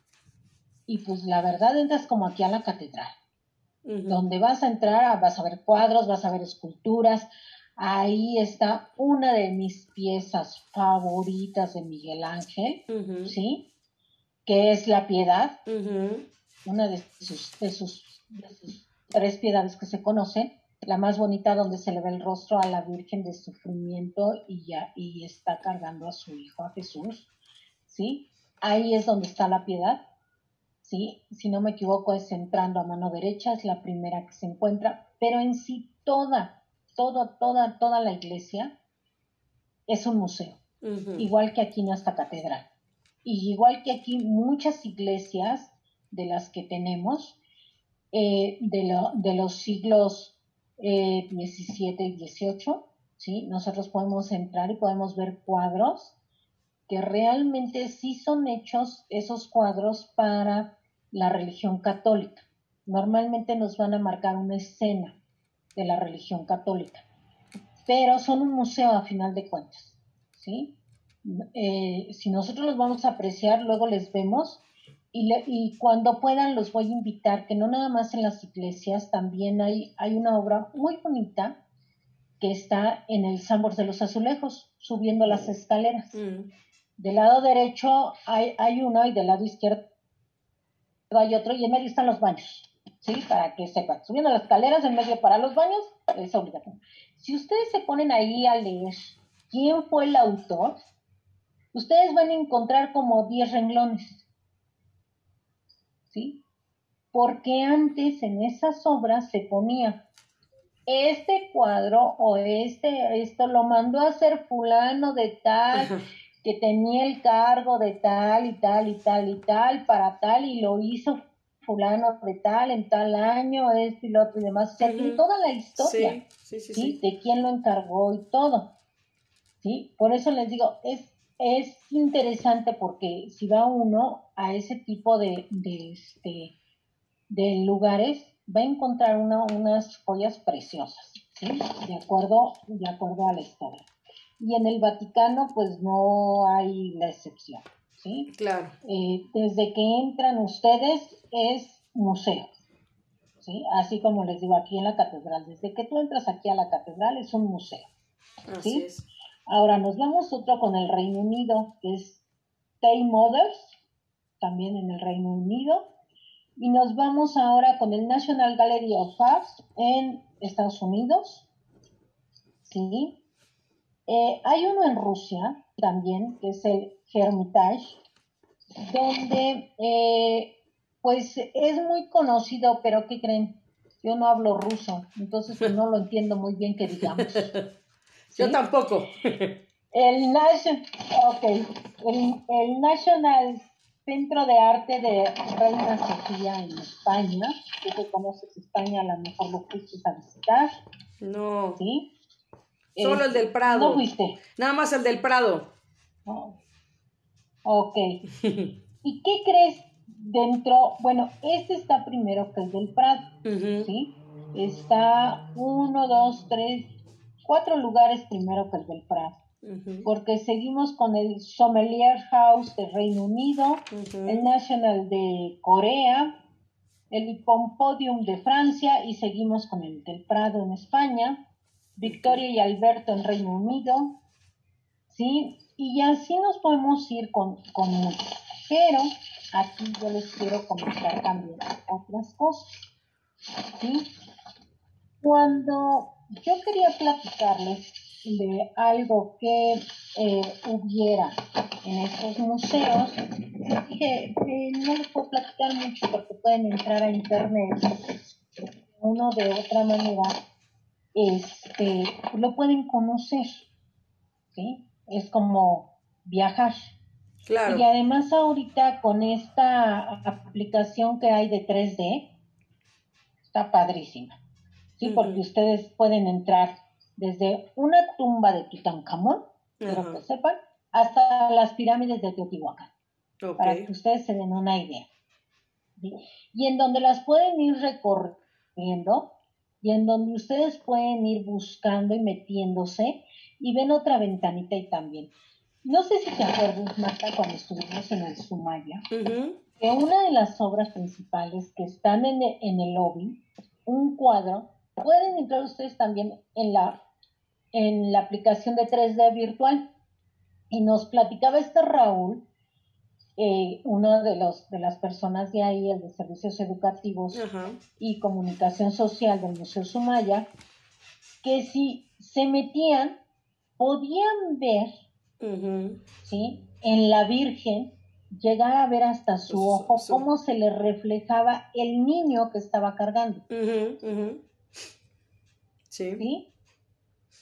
y pues la verdad entras como aquí a la catedral, donde vas a entrar, vas a ver cuadros, vas a ver esculturas. Ahí está una de mis piezas favoritas de Miguel Ángel, ¿sí? Que es la piedad, una de sus, de sus, tres piedades que se conocen la más bonita donde se le ve el rostro a la Virgen de sufrimiento y ya y está cargando a su hijo a Jesús. ¿Sí? Ahí es donde está la piedad, ¿sí? Si no me equivoco es entrando a mano derecha, es la primera que se encuentra, pero en sí toda, toda, toda, toda la iglesia es un museo, igual que aquí en esta catedral. Y igual que aquí muchas iglesias de las que tenemos, eh, de, los siglos eh, XVII y XVIII, ¿sí? nosotros podemos entrar y podemos ver cuadros que realmente sí son hechos esos cuadros para la religión católica. Normalmente nos van a marcar una escena de la religión católica, pero son un museo a final de cuentas, ¿sí? Eh, si nosotros los vamos a apreciar, luego les vemos y, y, cuando puedan los voy a invitar, que no nada más en las iglesias, también hay, hay una obra muy bonita que está en el Sambor de los Azulejos, subiendo las escaleras. Mm. Del lado derecho hay, hay uno y del lado izquierdo hay otro y en medio están los baños. ¿Sí? Para que sepan. Subiendo las escaleras, en medio para los baños, es obligatorio. Si ustedes se ponen ahí a leer quién fue el autor, ustedes van a encontrar como 10 renglones. ¿Sí? Porque antes en esas obras se ponía este cuadro o este, esto lo mandó a hacer fulano de tal que tenía el cargo de tal y tal y tal y tal para tal y lo hizo fulano de tal, en tal año, este y lo otro y demás. O sea, toda la historia, sí, sí, sí, De quién lo encargó y todo. ¿Sí? Por eso les digo, es, es interesante porque si va uno a ese tipo de, de, este, de lugares, va a encontrar unas joyas preciosas, ¿sí? De acuerdo, de acuerdo a la historia. Y en el Vaticano, pues no hay la excepción. ¿sí? Claro. Eh, desde que entran ustedes es museo, ¿sí? Así como les digo aquí en la catedral, desde que tú entras aquí a la catedral es un museo, ¿sí? Ahora nos vamos otro con el Reino Unido, que es Tay Mothers, también en el Reino Unido, y nos vamos ahora con el National Gallery of Arts en Estados Unidos, ¿sí? Eh, hay uno en Rusia también, que es el Hermitage, donde eh, pues es muy conocido, pero ¿qué creen? Yo no hablo ruso, entonces pues, no lo entiendo muy bien que digamos. Yo tampoco. El, okay. el, National Centro de Arte de Reina Sofía en España, que tú conoces España, a lo mejor lo fuiste a visitar. No. ¿Sí? Solo el del Prado. ¿No fuiste? Nada más el del Prado. Ok. ¿Y qué crees dentro? Bueno, este está primero que el del Prado, ¿sí? Está uno, dos, tres, cuatro lugares primero que el del Prado. Porque seguimos con el Sommelier House de Reino Unido, el National de Corea, el Pompodium de Francia y seguimos con el del Prado en España, Victoria y Alberto en Reino Unido, ¿sí? Y así nos podemos ir con, con. Pero aquí yo les quiero comentar también otras cosas, ¿sí? Cuando yo quería platicarles de algo que eh, hubiera en estos museos, dije, eh, no les puedo platicar mucho porque pueden entrar a internet uno de otra manera este, lo pueden conocer, ¿sí? Es como viajar. Claro. Y además ahorita con esta aplicación que hay de 3D, está padrísima, ¿sí? Porque ustedes pueden entrar desde una tumba de Tutankamón, pero que sepan, hasta las pirámides de Teotihuacán, para que ustedes se den una idea. Y en donde las pueden ir recorriendo, y en donde ustedes pueden ir buscando y metiéndose y ven otra ventanita y también. No sé si te acuerdas, Marta, cuando estuvimos en el Sumaya, que una de las obras principales que están en el, en el lobby, un cuadro, pueden entrar ustedes también en la, en la aplicación de 3D virtual. Y nos platicaba este Raúl eh, una de, los, de las personas de ahí, el de Servicios Educativos y Comunicación Social del Museo Sumaya, que si se metían, podían ver, ¿sí? En la Virgen, llegar a ver hasta su ojo cómo se le reflejaba el niño que estaba cargando. Sí.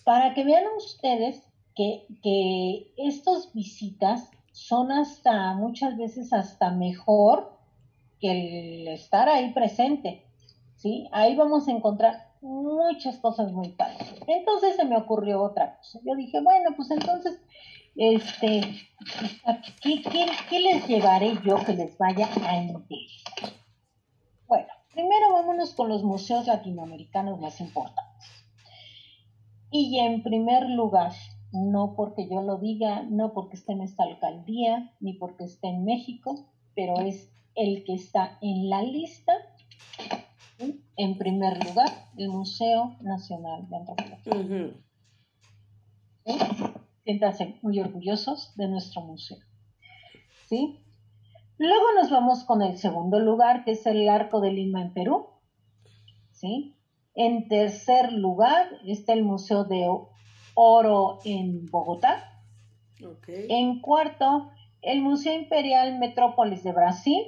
Para que vean ustedes que, que estas visitas son hasta muchas veces hasta mejor que el estar ahí presente. ¿sí? Ahí vamos a encontrar muchas cosas muy padres. Entonces se me ocurrió otra cosa. Yo dije, bueno, pues entonces, este, ¿qué, qué les llevaré yo que les vaya a interesar? Bueno, primero vámonos con los museos latinoamericanos más importantes. Y en primer lugar, no porque yo lo diga, no porque esté en esta alcaldía, ni porque esté en México, pero es el que está en la lista. En primer lugar, el Museo Nacional de Antropología. Siéntanse muy orgullosos de nuestro museo. ¿Sí? Luego nos vamos con el segundo lugar, que es el Arco de Lima en Perú. ¿Sí? En tercer lugar está el Museo de Oro en Bogotá. En cuarto, el Museo Imperial Metrópolis de Brasil.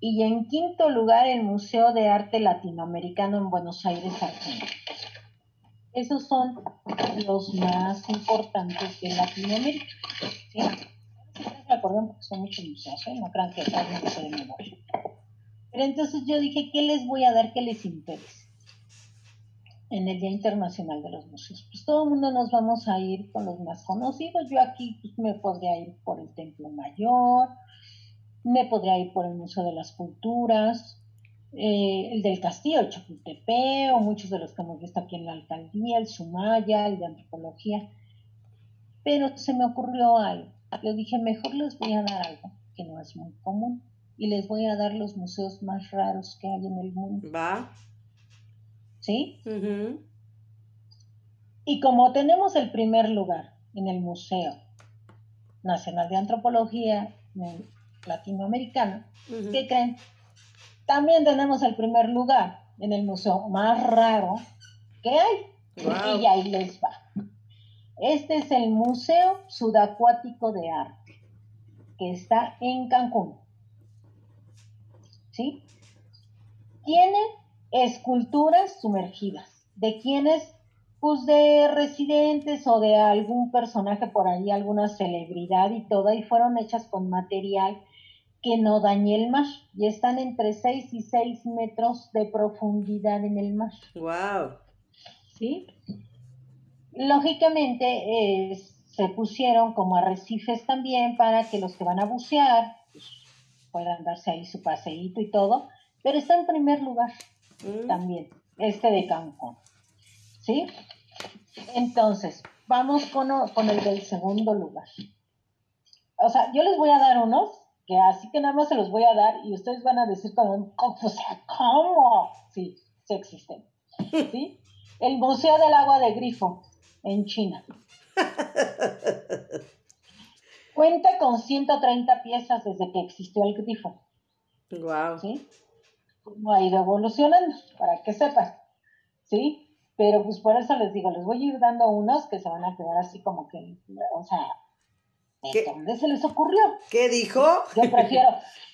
Y en quinto lugar, el Museo de Arte Latinoamericano en Buenos Aires, Argentina. Esos son los más importantes de Latinoamérica. ¿sí? porque son muchos museos, ¿eh? no crean que de memoria. Pero entonces yo dije, ¿qué les voy a dar que les interese? En el Día Internacional de los Museos. Pues todo el mundo nos vamos a ir con los más conocidos. Yo aquí pues, me podría ir por el Templo Mayor, me podría ir por el Museo de las Culturas, eh, el del Castillo, el Chapultepec, o muchos de los que hemos visto aquí en la alcaldía, el Sumaya, el de Antropología. Pero se me ocurrió algo. Yo dije, mejor les voy a dar algo que no es muy común y les voy a dar los museos más raros que hay en el mundo. Va. ¿Sí? Y como tenemos el primer lugar en el Museo Nacional de Antropología Latinoamericano, ¿qué creen? También tenemos el primer lugar en el museo más raro que hay. Y ahí les va. Este es el Museo Sudacuático de Arte, que está en Cancún. ¿Sí? Tiene esculturas sumergidas. ¿De quienes Pues de residentes o de algún personaje por ahí, alguna celebridad y todo, y fueron hechas con material que no dañe el mar y están entre 6 y 6 metros de profundidad en el mar. Wow. ¿Sí? Lógicamente eh, se pusieron como arrecifes también para que los que van a bucear pues, puedan darse ahí su paseíto y todo, pero está en primer lugar mm. también, este de Cancún. ¿Sí? Entonces, vamos con, con el del segundo lugar. O sea, yo les voy a dar unos que así que nada más se los voy a dar y ustedes van a decir como, o sea, ¿cómo? Sí, sí existen. ¿Sí? El Museo del Agua de Grifo en China. Cuenta con 130 piezas desde que existió el grifo. Wow. ¿Sí? Ha ido evolucionando, para que sepan. ¿Sí? Pero pues por eso les digo, les voy a ir dando unos que se van a quedar así como que, o sea, ¿Qué? ¿Dónde se les ocurrió? ¿Qué dijo? Yo prefiero,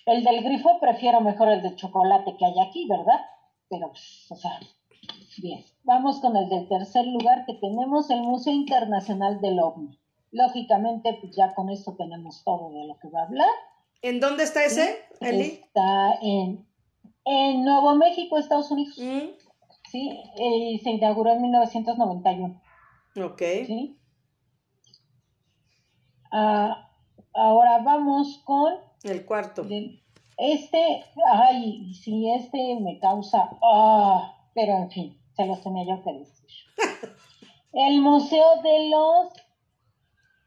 el del grifo prefiero mejor el de chocolate que hay aquí, ¿verdad? Pero, pues, o sea, bien. Vamos con el del tercer lugar que tenemos, el Museo Internacional del OVNI. Lógicamente, pues ya con esto tenemos todo de lo que va a hablar. ¿En dónde está ese, Eli? Está en, en Nuevo México, Estados Unidos. Mm. Sí, y se inauguró en 1991. Ok. Sí. Ah, ahora vamos con... El cuarto. Este, ay, si este me causa... Ah, pero en fin, se los tenía yo que decir. El Museo de los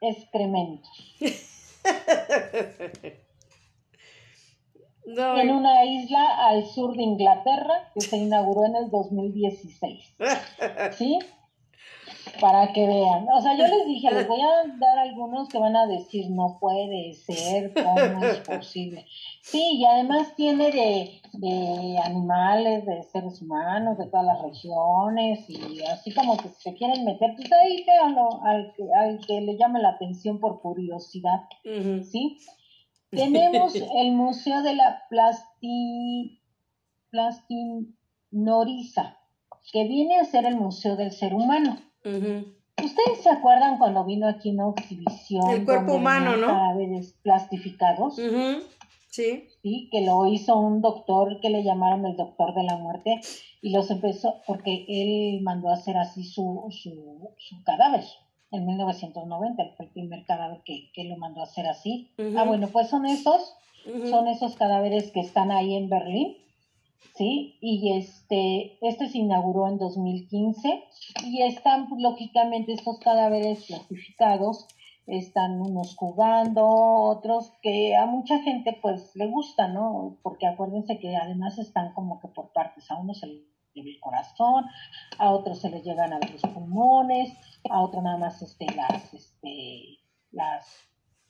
Excrementos. En una isla al sur de Inglaterra que se inauguró en el 2016. ¿Sí? para que vean. O sea, yo les dije, les voy a dar algunos que van a decir, no puede ser, ¿cómo es posible? Sí, y además tiene de, de animales, de seres humanos, de todas las regiones, y así como que se quieren meter, pues ahí véanlo, al al que le llame la atención por curiosidad, ¿sí? Tenemos el Museo de la Plasti, Plastinoriza, que viene a ser el Museo del Ser Humano. ¿Ustedes se acuerdan cuando vino aquí una exhibición? El cuerpo humano, ¿no? Cadáveres plastificados. Sí. Sí, que lo hizo un doctor que le llamaron el doctor de la muerte y los empezó porque él mandó a hacer así su, su, cadáver en 1990, fue el primer cadáver que, que lo mandó a hacer así. Ah, bueno, pues son esos, son esos cadáveres que están ahí en Berlín ¿sí? Y este, este se inauguró en 2015 y están, lógicamente, estos cadáveres clasificados, están unos jugando, otros que a mucha gente pues le gusta, ¿no? Porque acuérdense que además están como que por partes, a uno se le lleva el corazón, a otros se le llegan a los pulmones, a otro nada más este, las, este, las,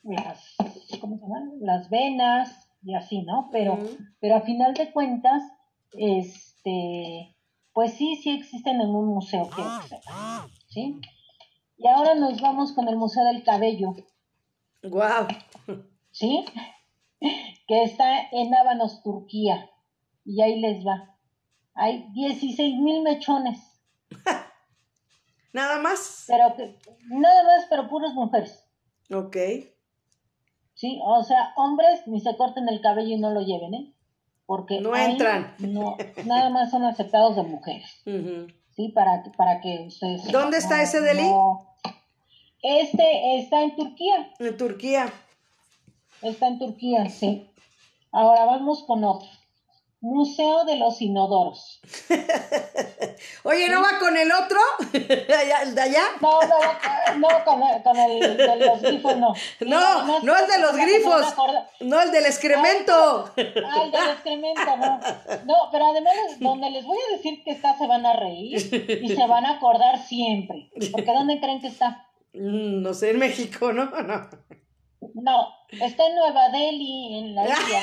las, ¿cómo se llaman? Las venas y así, ¿no? Pero, pero a final de cuentas, este, pues sí, sí existen en un museo, que ¿sí? Y ahora nos vamos con el Museo del Cabello. Wow. ¿Sí? Que está en Ábanos, Turquía. Y ahí les va. Hay 16 mil mechones. nada más. Pero nada más, pero puras mujeres. Ok. Sí, o sea, hombres ni se corten el cabello y no lo lleven, ¿eh? porque No entran. No, nada más son aceptados de mujeres. ¿sí? Para, para que ustedes... ¿Dónde está ese Delhi? no. Este está en Turquía, En Turquía. está en Turquía, sí. Ahora vamos con otro. Museo de los Inodoros. Oye, ¿no va con el otro? ¿El de allá? No, no, no, con el, con el de los grifos no. No, además, no el de los grifos. No, el del excremento. Ah, el del excremento, no. No, pero además, donde les voy a decir que está, se van a reír y se van a acordar siempre. Porque ¿dónde creen que está? Mm, No sé, en México, ¿no? No. No, está en Nueva Delhi, en la India.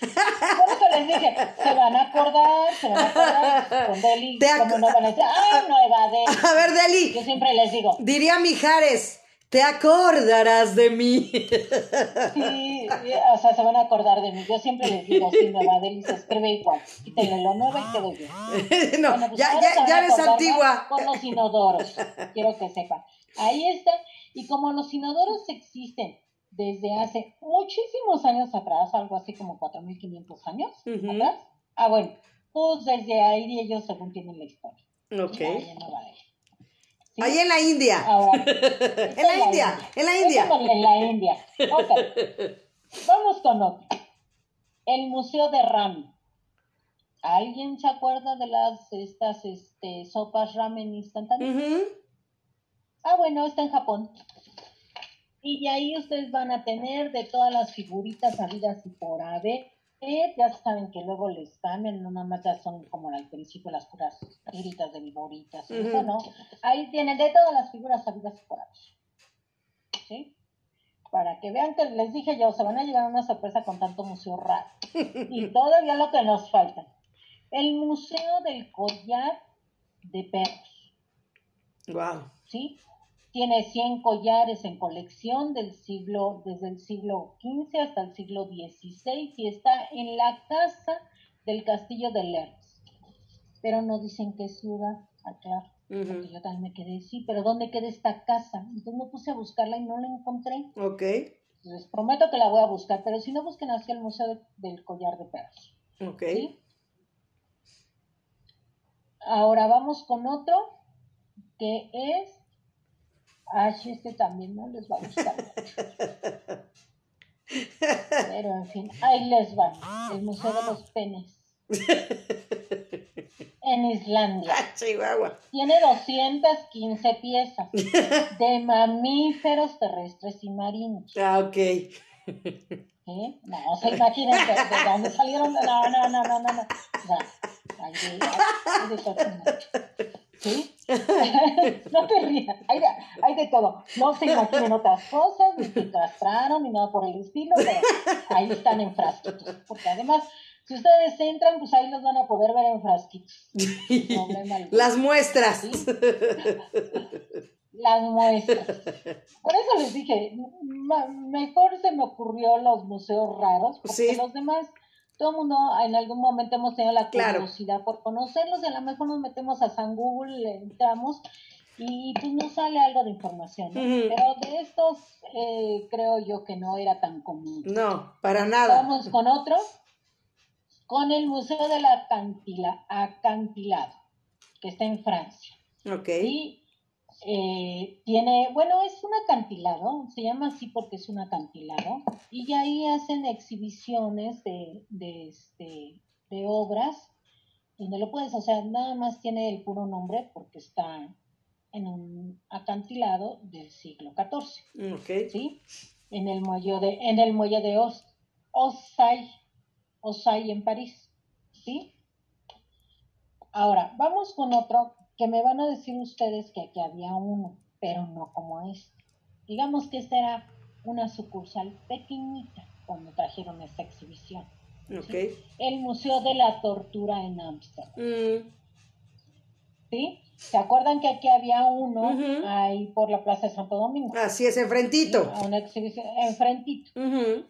Por eso les dije, se van a acordar, se van a acordar con Delhi, Te ac- como no van a decir, ¡ay, Nueva Delhi! A ver, Deli, Yo siempre les digo, diría Mijares, te acordarás de mí. sí, o sea, se van a acordar de mí. Yo siempre les digo, sí, Nueva Delhi se escribe igual. Quítenle lo nuevo y quedo bien. no, Bueno, pues ya, ya, ya eres antigua. Con los inodoros, quiero que sepan. Ahí está. Y como los inodoros existen desde hace muchísimos años atrás, algo así como 4.500 años Ujú. atrás, ah, bueno, pues desde ahí ellos según tienen la historia. Ok. Ahí en Delhi. ¿Sí? Ahí en la India. Ahora, En la India, en la India. En la India. Ok. Vamos con otro. El Museo de Ramen. ¿Alguien se acuerda de las estas este, sopas ramen instantáneas? Ujú. Ah, bueno, está en Japón. Y ahí ustedes van a tener de todas las figuritas habidas y por haber. Ya saben que luego les cambian, no nada más ya son como al principio las puras tiritas de viboritas, y eso. ¿no? Ahí tienen de todas las figuras habidas y por haber. ¿Sí? Para que vean que les dije yo, se van a llevar una sorpresa con tanto museo raro. Y todavía lo que nos falta. El Museo del Collar de Perros. Guau. ¿sí? Tiene 100 collares en colección del siglo, desde el siglo XV hasta el siglo XVI y está en la casa del castillo de Lerns. Pero no dicen qué ciudad, aclaro. Ujú. Porque yo también me quedé, sí, pero ¿dónde queda esta casa? Entonces me puse a buscarla y no la encontré. Ok. Les prometo que la voy a buscar, pero si no busquen así el Museo de- del Collar de Perros. Ok. ¿sí? Ahora vamos con otro que es. Ay, este también no les va a gustar mucho. Pero en fin, ahí les va. El Museo de los Penes. En Islandia. Ah, Chihuahua. Tiene 215 piezas de mamíferos terrestres y marinos. Ah, ok. ¿Sí? No, se imaginen de, de dónde salieron. No, no, no, no, no. no. O sea, de todo mucho. ¿Sí? no te rías, hay de, hay de todo. No se imaginen otras cosas, ni que castraron, ni nada por el estilo, pero ahí están en frasquitos. Porque además, si ustedes entran, pues ahí los van a poder ver en frasquitos. Las muestras. ¿Sí? las muestras. Por eso les dije, mejor se me ocurrió los museos raros, porque Sí. los demás, todo el mundo en algún momento hemos tenido la Claro. curiosidad por conocerlos, y a lo mejor nos metemos a San Google, le entramos y pues nos sale algo de información. Pero de estos eh, creo yo que no era tan común. No, para nada. Vamos con otro, con el Museo del Acantila- Acantilado, que está en Francia. Ok. Y eh, tiene, bueno, es un acantilado, se llama así porque es un acantilado, y ahí hacen exhibiciones de, de, este, de obras, donde lo puedes, o sea, nada más tiene el puro nombre porque está en un acantilado del siglo XIV. Ok. ¿sí? En el muelle de, en el muelle de Os, Ossay, Ossay en París, ¿sí? Ahora, vamos con otro que me van a decir ustedes que aquí había uno, pero no como este. Digamos que esta era una sucursal pequeñita cuando trajeron esta exhibición. El Museo de la Tortura en Ámsterdam, Mm, ¿sí? ¿Se acuerdan que aquí había uno ahí por la Plaza de Santo Domingo? así es, enfrentito. A una exhibición enfrentito.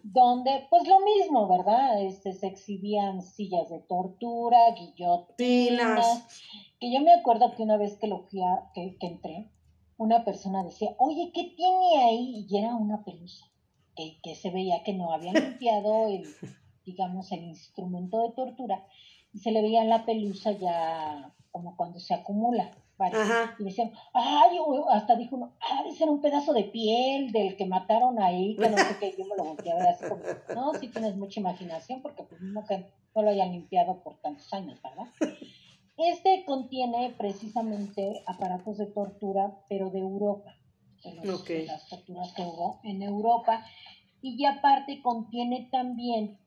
Donde pues lo mismo, ¿verdad? Este, se exhibían sillas de tortura, guillotinas, Tinas. Que yo me acuerdo que una vez que lo fui a, que, que entré, una persona decía, oye, ¿qué tiene ahí? Y era una pelusa. que, que se veía que no había limpiado el, digamos, el instrumento de tortura y se le veía la pelusa ya como cuando se acumula. Y decían, ay, hasta dijo uno, ah, ese era un pedazo de piel del que mataron ahí, que no sé qué, yo me lo volteé a ver así como, no, sí tienes mucha imaginación, porque pues no que no lo hayan limpiado por tantos años, ¿verdad? Este contiene precisamente aparatos de tortura, pero de Europa, de, las torturas que hubo en Europa, y aparte contiene también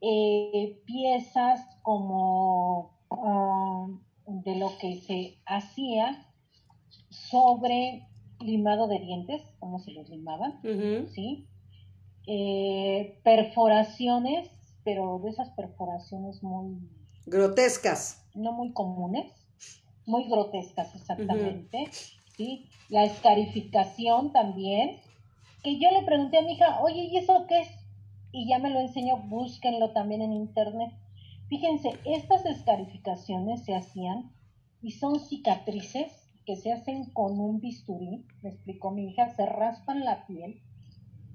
eh, piezas como ah, de lo que se hacía sobre limado de dientes, cómo se los limaban, ¿sí? Eh, perforaciones, pero de esas perforaciones muy... Grotescas. No muy comunes, muy grotescas exactamente, ¿sí? La escarificación también, que yo le pregunté a mi hija, oye, ¿y eso qué es? Y ya me lo enseñó, búsquenlo también en internet. Fíjense, estas escarificaciones se hacían y son cicatrices que se hacen con un bisturí, me explicó mi hija, se raspan la piel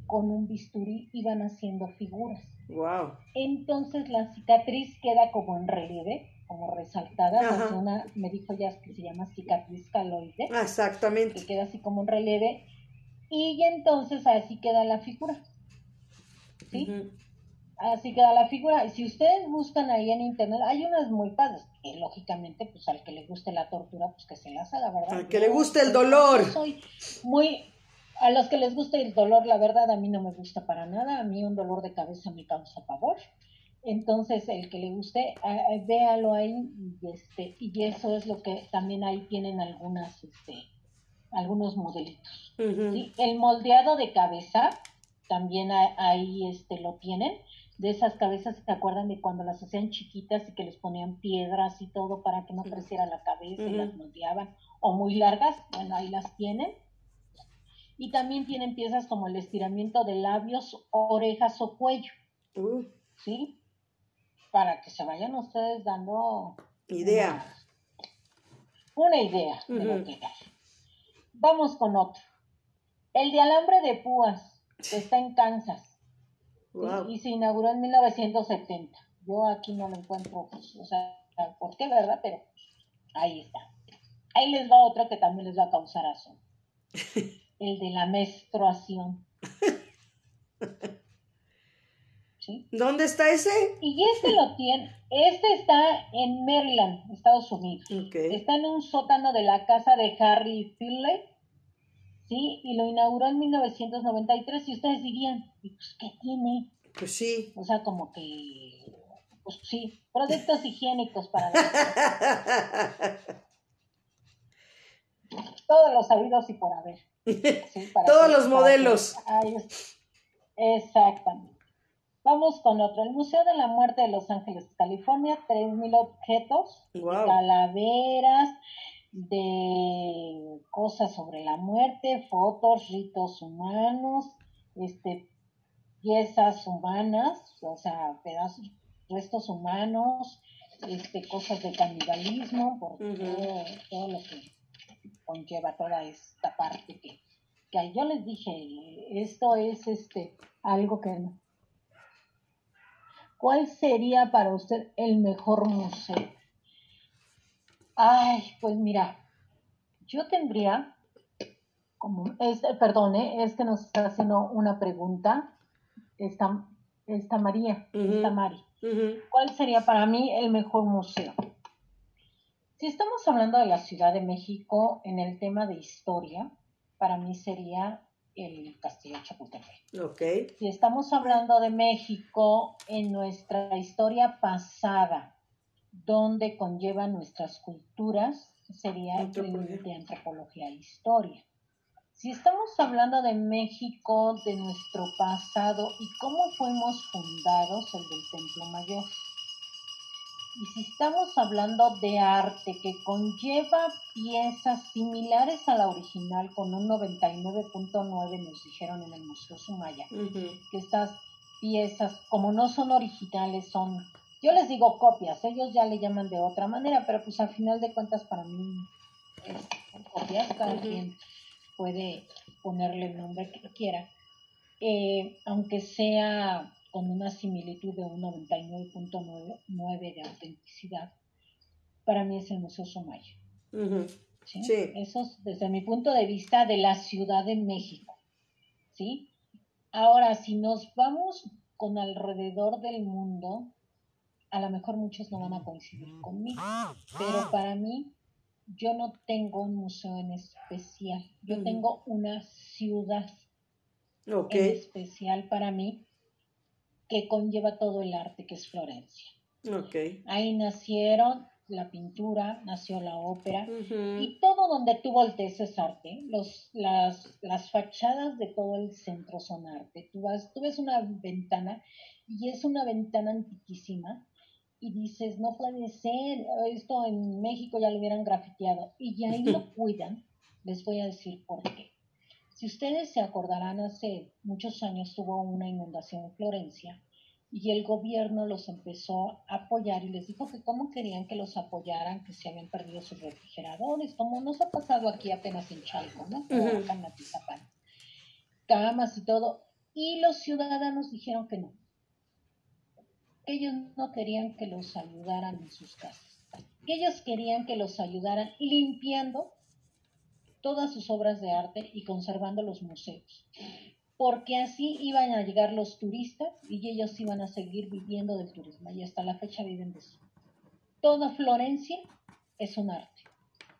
con un bisturí y van haciendo figuras. Wow. Entonces la cicatriz queda como en relieve, como resaltada, una, me dijo ya que se llama cicatriz caloide. Exactamente. Que queda así como en relieve y entonces así queda la figura. ¿Sí? Así queda la figura. Y si ustedes buscan ahí en internet, hay unas muy padres, que lógicamente, pues al que le guste la tortura, pues que se las haga, ¿verdad? Al que le guste el dolor. soy muy, a los que les guste el dolor, la verdad, a mí no me gusta para nada. A mí un dolor de cabeza me causa pavor. Entonces, el que le guste, véalo ahí y, este, y eso es lo que también ahí tienen algunas, este, algunos modelitos. El moldeado de cabeza, también ahí este, lo tienen de esas cabezas, ¿se acuerdan de cuando las hacían chiquitas y que les ponían piedras y todo para que no creciera la cabeza y las moldeaban? O muy largas, bueno, ahí las tienen. Y también tienen piezas como el estiramiento de labios, orejas o cuello. Uh. ¿Sí? Para que se vayan ustedes dando... Idea. Una, idea de lo que hay. Vamos con otro. El de alambre de púas, que está en Kansas y, se inauguró en 1970. Yo aquí no lo encuentro, pues, o sea, ¿por qué, verdad? Pero ahí está. Ahí les va otro que también les va a causar asombro. El de la menstruación. ¿Sí? ¿Dónde está ese? Y este lo tiene, este está en Maryland, Estados Unidos. Está en un sótano de la casa de Harry Finlay ¿sí? Y lo inauguró en 1993 y ustedes dirían, pues qué tiene? Pues sí. O sea, como que, pues sí, productos higiénicos para Todos los sabidos y por haber. Todos los modelos. Exactamente. Vamos con otro. El Museo de la Muerte de Los Ángeles, California, 3.000 objetos, calaveras, de cosas sobre la muerte, fotos, ritos humanos, este, piezas humanas, o sea, pedazos, restos humanos, este, cosas de canibalismo, por todo, lo que conlleva toda esta parte que, que yo les dije, esto es este algo que ¿Cuál sería para usted el mejor museo? Ay, pues mira, yo tendría, como, es, perdone, es que nos está haciendo una pregunta, esta, esta María, esta Mari. ¿Cuál sería para mí el mejor museo? Si estamos hablando de la Ciudad de México en el tema de historia, para mí sería el Castillo de Chapultepec. Okay. Si estamos hablando de México en nuestra historia pasada, donde conlleva nuestras culturas, sería el de antropología e historia. Si estamos hablando de México, de nuestro pasado y cómo fuimos fundados, el del Templo Mayor. Y si estamos hablando de arte que conlleva piezas similares a la original con un 99.9 nos dijeron en el Museo Sumaya, que estas piezas como no son originales son yo les digo copias, ellos ya le llaman de otra manera, pero pues al final de cuentas para mí es copias, cada quien puede ponerle el nombre que quiera. eh, aunque sea con una similitud de un 99.9 de autenticidad, para mí es el Museo Somalia. ¿sí? Eso es desde mi punto de vista de la Ciudad de México. ¿sí? Ahora, si nos vamos con alrededor del mundo, a lo mejor muchos no van a coincidir conmigo, pero para mí yo no tengo un museo en especial, yo tengo una ciudad en especial para mí que conlleva todo el arte que es Florencia. Ahí nacieron la pintura, nació la ópera y todo donde tú voltees es arte. Los, las, las fachadas de todo el centro son arte. Tú, vas, tú ves una ventana y es una ventana antiquísima y dices, no puede ser, esto en México ya lo hubieran grafiteado y ahí lo cuidan. Les voy a decir por qué. Si ustedes se acordarán, hace muchos años tuvo una inundación en Florencia y el gobierno los empezó a apoyar y les dijo que cómo querían que los apoyaran, que se habían perdido sus refrigeradores, como nos ha pasado aquí apenas en Chalco, ¿no? acá en Camas y todo. Y los ciudadanos dijeron que no. Que ellos no querían que los ayudaran en sus casas. Que ellos querían que los ayudaran limpiando todas sus obras de arte y conservando los museos porque así iban a llegar los turistas y ellos iban a seguir viviendo del turismo y hasta la fecha viven de eso. Toda Florencia es un arte.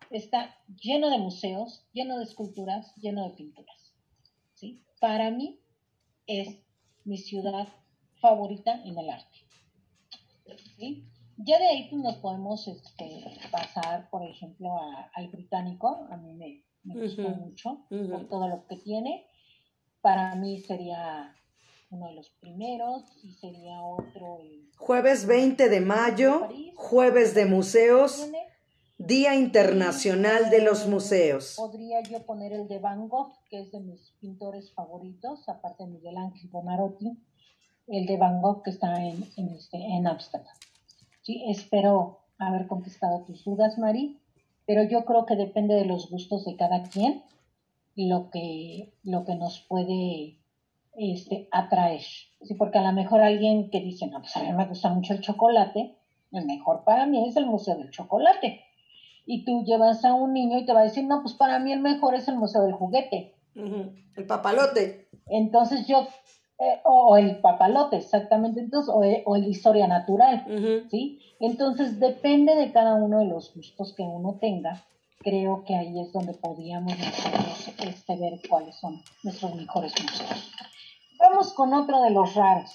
Está lleno de museos, lleno de esculturas, lleno de pinturas. ¿sí? Para mí es mi ciudad favorita en el arte. ¿sí? Ya de ahí pues, nos podemos este, pasar, por ejemplo, al británico. A mí me, gustó mucho por todo lo que tiene. Para mí sería uno de los primeros y sería otro jueves 20 de mayo, jueves de museos, Día Internacional de los Museos. Podría yo poner el de Van Gogh, que es de mis pintores favoritos, aparte de Miguel Ángel Bonarotti, el de Van Gogh que está en, en, este, en Amsterdam. Sí, espero haber contestado tus dudas, Mari, pero yo creo que depende de los gustos de cada quien lo que, lo que nos puede este, atraer. ¿sí? Porque a lo mejor alguien que dice, no, pues a mí me gusta mucho el chocolate, el mejor para mí es el Museo del Chocolate. Y tú llevas a un niño y te va a decir, no, pues para mí el mejor es el Museo del Juguete. El papalote. Entonces yo, eh, o, el papalote, exactamente, entonces, o, o el historia natural, ¿sí? Entonces depende de cada uno de los gustos que uno tenga creo que ahí es donde podríamos nosotros este, ver cuáles son nuestros mejores museos. Vamos con otro de los raros.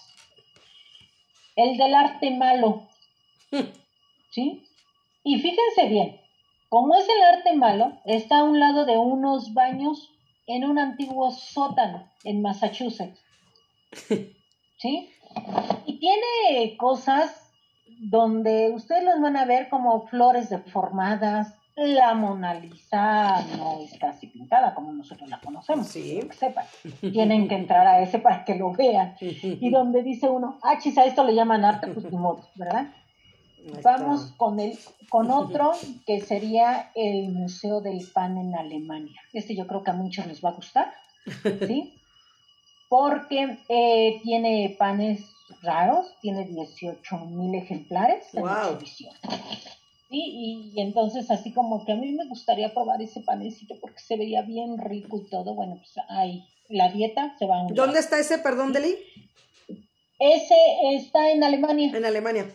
El del arte malo. ¿Sí? Y fíjense bien, como es el arte malo, está a un lado de unos baños en un antiguo sótano en Massachusetts. ¿Sí? Y tiene cosas donde ustedes las van a ver como flores deformadas, la Mona Lisa no es casi pintada como nosotros la conocemos, sí. que sepan. Tienen que entrar a ese para que lo vean. Y donde dice uno, ah, chis, a esto le llaman arte, pues ¿verdad? Vamos con, el, con otro que sería el Museo del Pan en Alemania. Este yo creo que a muchos les va a gustar, ¿sí? Porque eh, tiene panes raros, tiene 18 mil ejemplares en exhibición. Y, y, entonces así como que a mí me gustaría probar ese panecito porque se veía bien rico y todo. Bueno, pues ahí la dieta se va a un ¿Dónde está ese, perdón, Deli? Ese está en Alemania. En Alemania.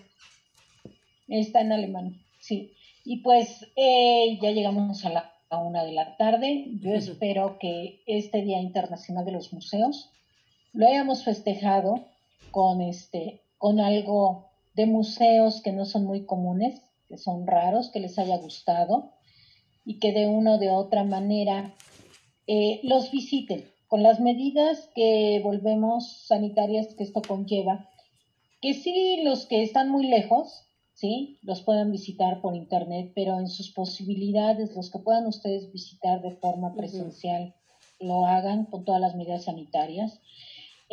Está en Alemania, sí. Y pues eh, ya llegamos a la a una de la tarde. Yo espero que este Día Internacional de los Museos lo hayamos festejado con este, con algo de museos que no son muy comunes, que son raros, que les haya gustado y que de una o de otra manera eh, los visiten con las medidas que volvemos sanitarias que esto conlleva, que sí los que están muy lejos, sí, los puedan visitar por internet, pero en sus posibilidades, los que puedan ustedes visitar de forma presencial, lo hagan con todas las medidas sanitarias.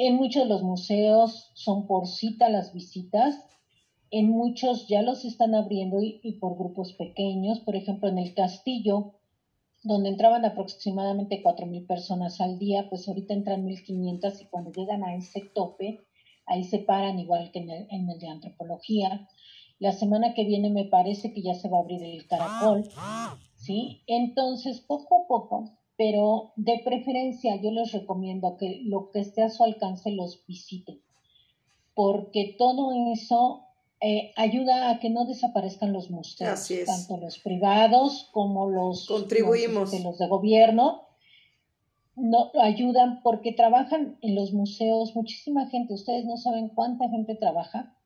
En muchos de los museos son por cita las visitas, en muchos ya los están abriendo y, por grupos pequeños. Por ejemplo, en el castillo donde entraban aproximadamente 4.000 personas al día, pues ahorita entran 1.500 y cuando llegan a ese tope, ahí se paran igual que en el, en el de antropología. La semana que viene me parece que ya se va a abrir el caracol, ¿sí? Entonces, poco a poco, pero de preferencia yo les recomiendo que lo que esté a su alcance los visiten, porque todo eso eh, ayuda a que no desaparezcan los museos, tanto los privados como los, Contribuimos. Este, los, de gobierno. No, ayudan porque trabajan en los museos muchísima gente. Ustedes no saben cuánta gente trabaja